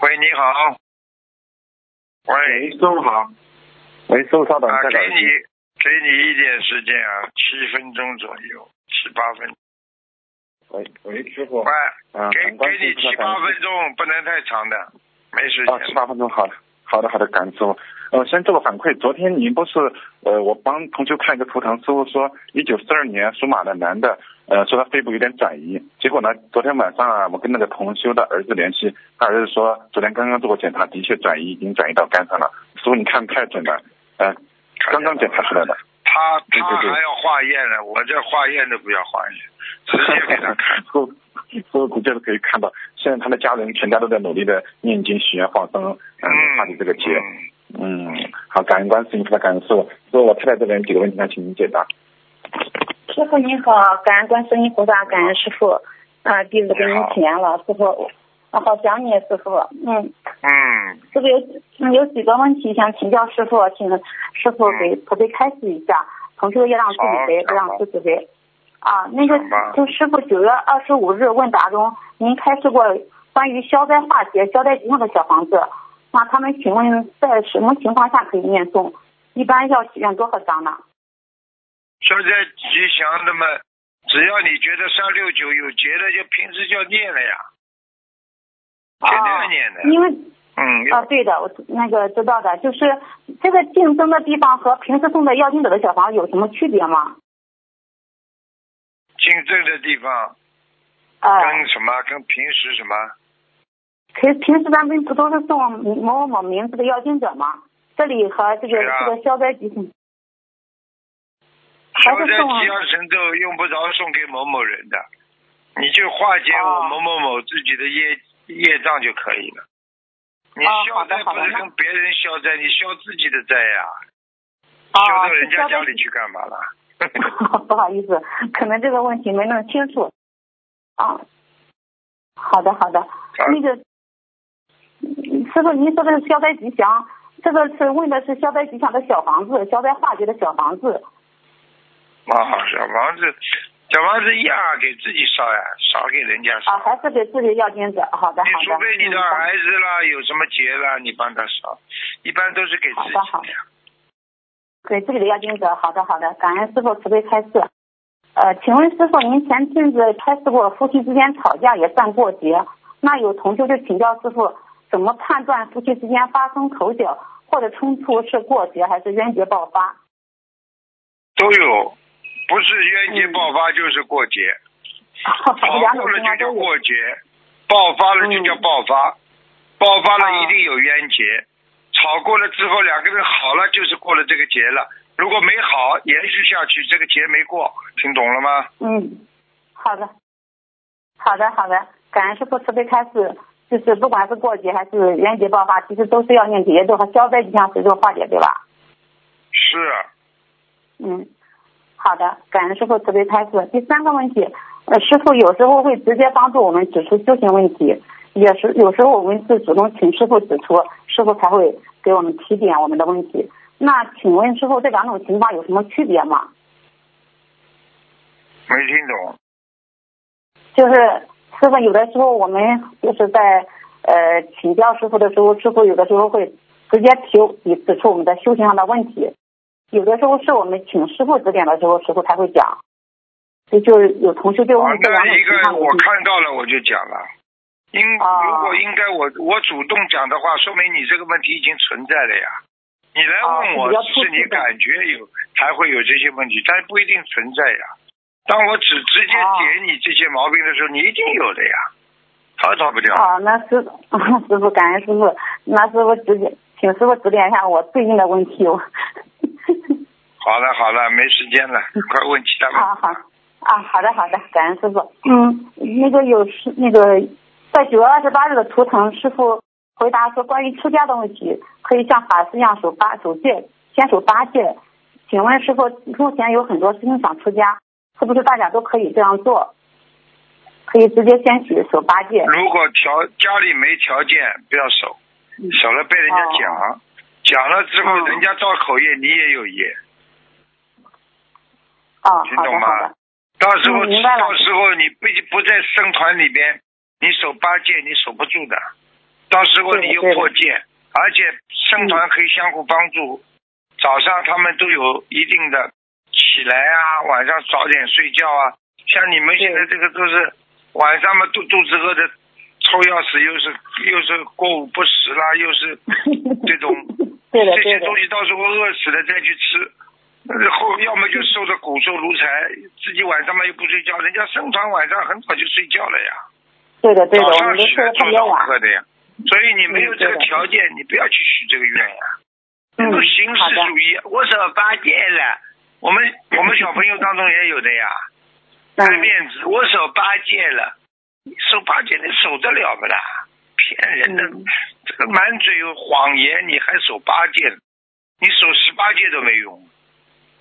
Speaker 2: 喂，你好。喂，
Speaker 8: 喂，师傅好。喂，师傅稍等
Speaker 2: 啊，
Speaker 8: 再等
Speaker 2: 给你给你一点时间啊，七分钟左右，七八分。
Speaker 8: 喂喂，师傅
Speaker 2: 喂。，
Speaker 8: 啊，
Speaker 2: 给给你七八分钟，不能太长的，没时
Speaker 8: 啊，七。八分钟，好的，好的，好的，感谢师傅。呃，先做个反馈，昨天您不是呃，我帮同学看一个图腾，师傅说一九四二年属马的男的，呃，说他肺部有点转移，结果呢，昨天晚上啊，我跟那个同修的儿子联系，他儿子说昨天刚刚做过检查，的确转移，已经转移到肝上了。师傅你看太准了，呃，刚刚检查出来的。
Speaker 2: 他
Speaker 8: 对对对
Speaker 2: 他还要化验呢，我这化验都不要化验，直接给他看。
Speaker 8: 所所有股价都可以看到，现在他的家人全家都在努力的念经、许愿、放生，嗯，化解这个劫。
Speaker 2: 嗯
Speaker 8: 嗯，好，感恩观世音菩萨，感恩师傅。师傅，我太太这边几个问题想请您解答。
Speaker 9: 师傅您好，感恩观世音菩萨，感恩师傅。啊，弟子给您请安了，师傅，我好想你，师傅。嗯，
Speaker 2: 嗯，
Speaker 9: 师傅有嗯有几个问题想请教师傅，请师傅给慈悲开示一下，同修要让自己背，不让自己背。啊，那个就师傅九月二十五日问答中，您开示过关于消灾化解、消灾吉祥的小房子。那他们请问在什么情况下可以念诵？一般要许愿多少张呢？
Speaker 2: 消灾吉祥那么，只要你觉得三六九有节的，就平时就要念了呀，天天要念的。
Speaker 9: 因为
Speaker 2: 嗯，
Speaker 9: 啊，对的，我那个知道的，就是这个竞争的地方和平时送的要经者的小房子有什么区别吗？
Speaker 2: 竞争的地方
Speaker 9: 啊、
Speaker 2: 跟什么？跟平时什么？
Speaker 9: 平平时咱们不都是送某某某名字的要经者吗？这里和这个、
Speaker 2: 啊
Speaker 9: 这个消灾吉祥，
Speaker 2: 消灾
Speaker 9: 还是送
Speaker 2: 吉祥神咒用不着送给某某人的，你就化解我
Speaker 9: 哦
Speaker 2: 某某某自己的业业障就可以了。你
Speaker 9: 哦
Speaker 2: 消灾不是跟别人消灾，你消自己的灾呀、
Speaker 9: 啊
Speaker 2: 消到人家家里去干嘛了？
Speaker 9: 不好意思，可能这个问题没弄清楚。啊，好的好的，那个嗯师傅，您说的是消灾吉祥，这个是问的是消灾吉祥的小房子，消灾化解的小房子。
Speaker 2: 啊，小房子，小房子一样啊给自己烧呀，少给人家烧。
Speaker 9: 啊，还是给自己要金子。好的，
Speaker 2: 你
Speaker 9: 好的。
Speaker 2: 除非你的
Speaker 9: 嗯
Speaker 2: 儿子啦，有什么劫啦，你帮他烧，一般都是给自己
Speaker 9: 好的好的给自己的要经者。好的，好的，感恩师傅慈悲开示。呃，请问师傅，您前阵子开示过夫妻之间吵架也算过节，那有同修就请教师傅，怎么判断夫妻之间发生口角或者冲突是过节还是冤结爆发？
Speaker 2: 都有，不是冤结爆发就是过节，吵
Speaker 9: 两
Speaker 2: 过了就叫。过节，爆发了就叫爆发，爆发了一定有冤结，吵过了之后两个人好了就是过了这个节了，如果没好延续下去，这个节没过，听懂了吗？
Speaker 9: 嗯，好的，好的，好的，感恩师傅慈悲开示，就是不管是过节还是元节爆发，其实都是要念解结咒和消灾吉祥神咒化解，对吧？
Speaker 2: 是，
Speaker 9: 嗯，好的，感恩师傅慈悲开示。第三个问题，呃，师傅有时候会直接帮助我们指出修行问题，也是有时候我们是主动请师傅指出，师傅才会给我们提点我们的问题。那请问师傅这两种情况有什么区别吗？
Speaker 2: 没听懂。
Speaker 9: 就是师傅有的时候我们就是在呃请教师傅的时候，师傅有的时候会直接提指出我们的修行上的问题，有的时候是我们请师傅指点的时候，师傅才会讲。这就是有同学就
Speaker 2: 啊
Speaker 9: 问，这两种情况
Speaker 2: 个我看到了我就讲了。应
Speaker 9: 哦
Speaker 2: 如果应该我我主动讲的话，说明你这个问题已经存在了呀。你来问我是你感觉有才会有这些问题，但不一定存在呀。当我只直接
Speaker 9: 哦
Speaker 2: 点你这些毛病的时候，你一定有的呀，逃逃不掉。
Speaker 9: 好，那师 师傅感恩师傅，那师傅指点，请师傅指点一下我最近的问题。我
Speaker 2: 好了好了，没时间了，快问其他问题。
Speaker 9: 好好啊，好的好的，感恩师傅。嗯，那个有师那个在九月二十八日的图腾，师傅回答说关于出家的问题，可以像法师一样守八守戒，先守八戒。请问师傅，目前有很多师兄想出家，是不是大家都可以这样做？可以直接先许守八戒。
Speaker 2: 如果条家里没条件，不要守，守了被人家讲，讲了之后
Speaker 9: 哦
Speaker 2: 人家造口业，你也有业，
Speaker 9: 哦，
Speaker 2: 听懂吗？到时候到时候你不不在僧团里边，你守八戒你守不住的，到时候你又破戒，而且僧团可以相互帮助，早上他们都有一定的起来啊，晚上早点睡觉啊，像你们现在这个都是晚上嘛肚肚子饿的抽钥匙，又是又是过午不食啦，又是这种 这些东西到时候饿死了再去吃，然后要么就瘦的骨瘦如柴，自己晚上嘛又不睡觉，人家僧团晚上很早就睡觉了呀，
Speaker 9: 对的对的，我们都睡得特
Speaker 2: 做早
Speaker 9: 别晚。
Speaker 2: 课的呀，所以你没有这个条件，你不要去许这个愿呀。
Speaker 9: 嗯
Speaker 2: 都形式主义，我守八戒了，我们 我们小朋友当中也有的呀，
Speaker 9: 嗯
Speaker 2: 爱面子，我守八戒了，守八戒你守得了不啦？骗人的，
Speaker 9: 嗯
Speaker 2: 这个满嘴谎言，你还守八戒？你守十八戒都没用。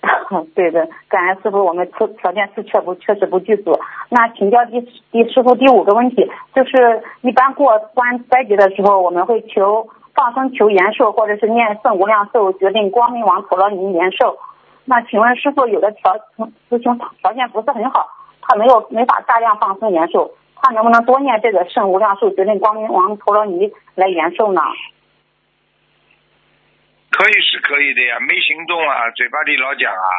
Speaker 9: 对的，感恩师傅，我们条条件是确不确实不具足。那请教第第师傅第五个问题，就是一般过关斋节的时候，我们会求放生求延寿，或者是念圣无量寿，决定光明王陀罗尼延寿。那请问师傅，有的条师兄条件不是很好，他没有没法大量放生延寿，他能不能多念这个圣无量寿，决定光明王陀罗尼来延寿呢？
Speaker 2: 可以是可以的呀，没行动啊，嘴巴里老讲啊，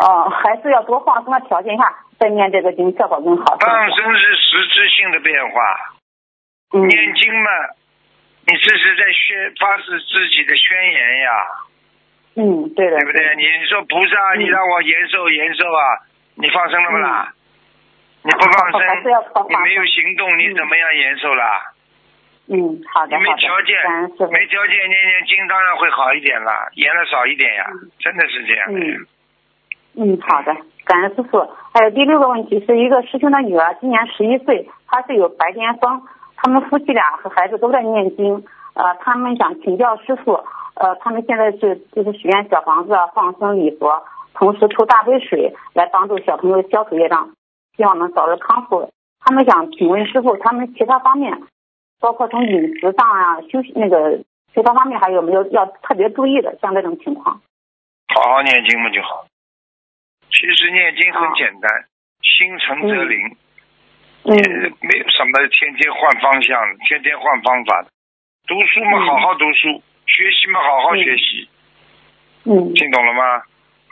Speaker 9: 哦，还是要多放生的条件下再念这个经，效果更好。
Speaker 2: 放生是实质性的变化，
Speaker 9: 嗯
Speaker 2: 念经嘛，你这是在宣发誓自己的宣言呀。
Speaker 9: 嗯，对的，
Speaker 2: 对不对？你说菩萨，
Speaker 9: 嗯
Speaker 2: 你让我延寿延寿啊，你放生了不啦？你不放生，
Speaker 9: 放
Speaker 2: 你没有行动，你怎么样延寿啦？
Speaker 9: 嗯，好的，
Speaker 2: 没条件。没条件念念经当然会好一点啦，延了少一点呀，真的是这样的呀。
Speaker 9: 嗯，好的，感恩师傅。还有第六个问题是一个师兄的女儿，今年十一岁，她是有白癜风，他们夫妻俩和孩子都在念经，呃，他们想请教师傅，呃，他们现在是就是许愿小房子啊，放生礼佛，同时抽大杯水来帮助小朋友消除业障，希望能早日康复。他们想请问师傅，他们其他方面，包括从饮食上啊、休息那个其他方面，还有没有要特别注意的？像这种情况。
Speaker 2: 好好念经嘛就好。其实念经很简单，心诚则灵，
Speaker 9: 嗯
Speaker 2: 呃没有什么天天换方向，天天换方法的。读书嘛，
Speaker 9: 嗯
Speaker 2: 好好读书；学习嘛，好好学习。
Speaker 9: 嗯，
Speaker 2: 听懂了吗？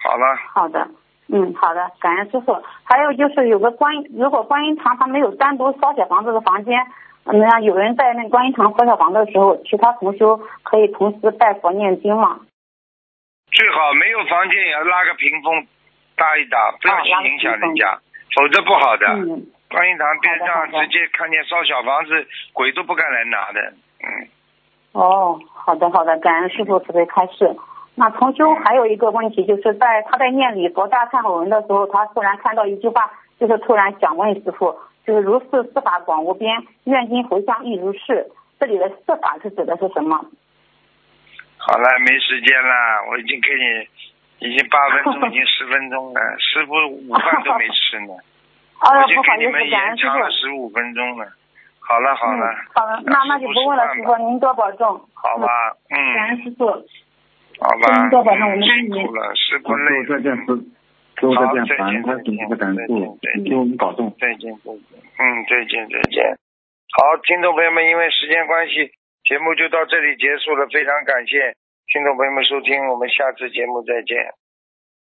Speaker 2: 好了，
Speaker 9: 好的，嗯，好的，感恩师傅。还有就是有个观，如果观音堂它没有单独烧小房子的房间，那有人在那观音堂烧小房的时候，其他同修可以同时拜佛念经吗？
Speaker 2: 最好没有房间也要拉个屏风搭一搭，不要去影响人家，否则不好的。
Speaker 9: 嗯，
Speaker 2: 观音堂边上直接看见烧小房子，鬼都不敢来拿的。嗯，
Speaker 9: 哦，好的好的，感恩师傅慈悲开示。那同修还有一个问题，就是在他在念礼佛大忏悔文的时候，他突然看到一句话，就是突然想问师傅，就是如是四法广无边，愿今回向亦如是。这里的四法是指的是什么？
Speaker 2: 好了，没时间了，我已经给你，已经八分钟，已经十分钟了，师傅午饭都没吃呢，
Speaker 9: 哦
Speaker 2: 我，已经
Speaker 9: 不好意思，
Speaker 2: 给你们延长了。十五分钟了。好了好了，
Speaker 9: 嗯，好了，那那就不问了，师傅，您多保重。
Speaker 2: 好吧，
Speaker 9: 感
Speaker 2: 嗯，
Speaker 9: 恩师傅。
Speaker 2: 好吧，
Speaker 9: 您多保重我们
Speaker 2: 辛苦了，师傅，累
Speaker 8: 再见，师傅，师傅再见，感恩观世音菩萨，感恩师傅，替我们保重。
Speaker 2: 再见再见，嗯，再见再见。好，听众朋友们，因为时间关系，节目就到这里结束了，非常感谢听众朋友们收听，我们下次节目再见。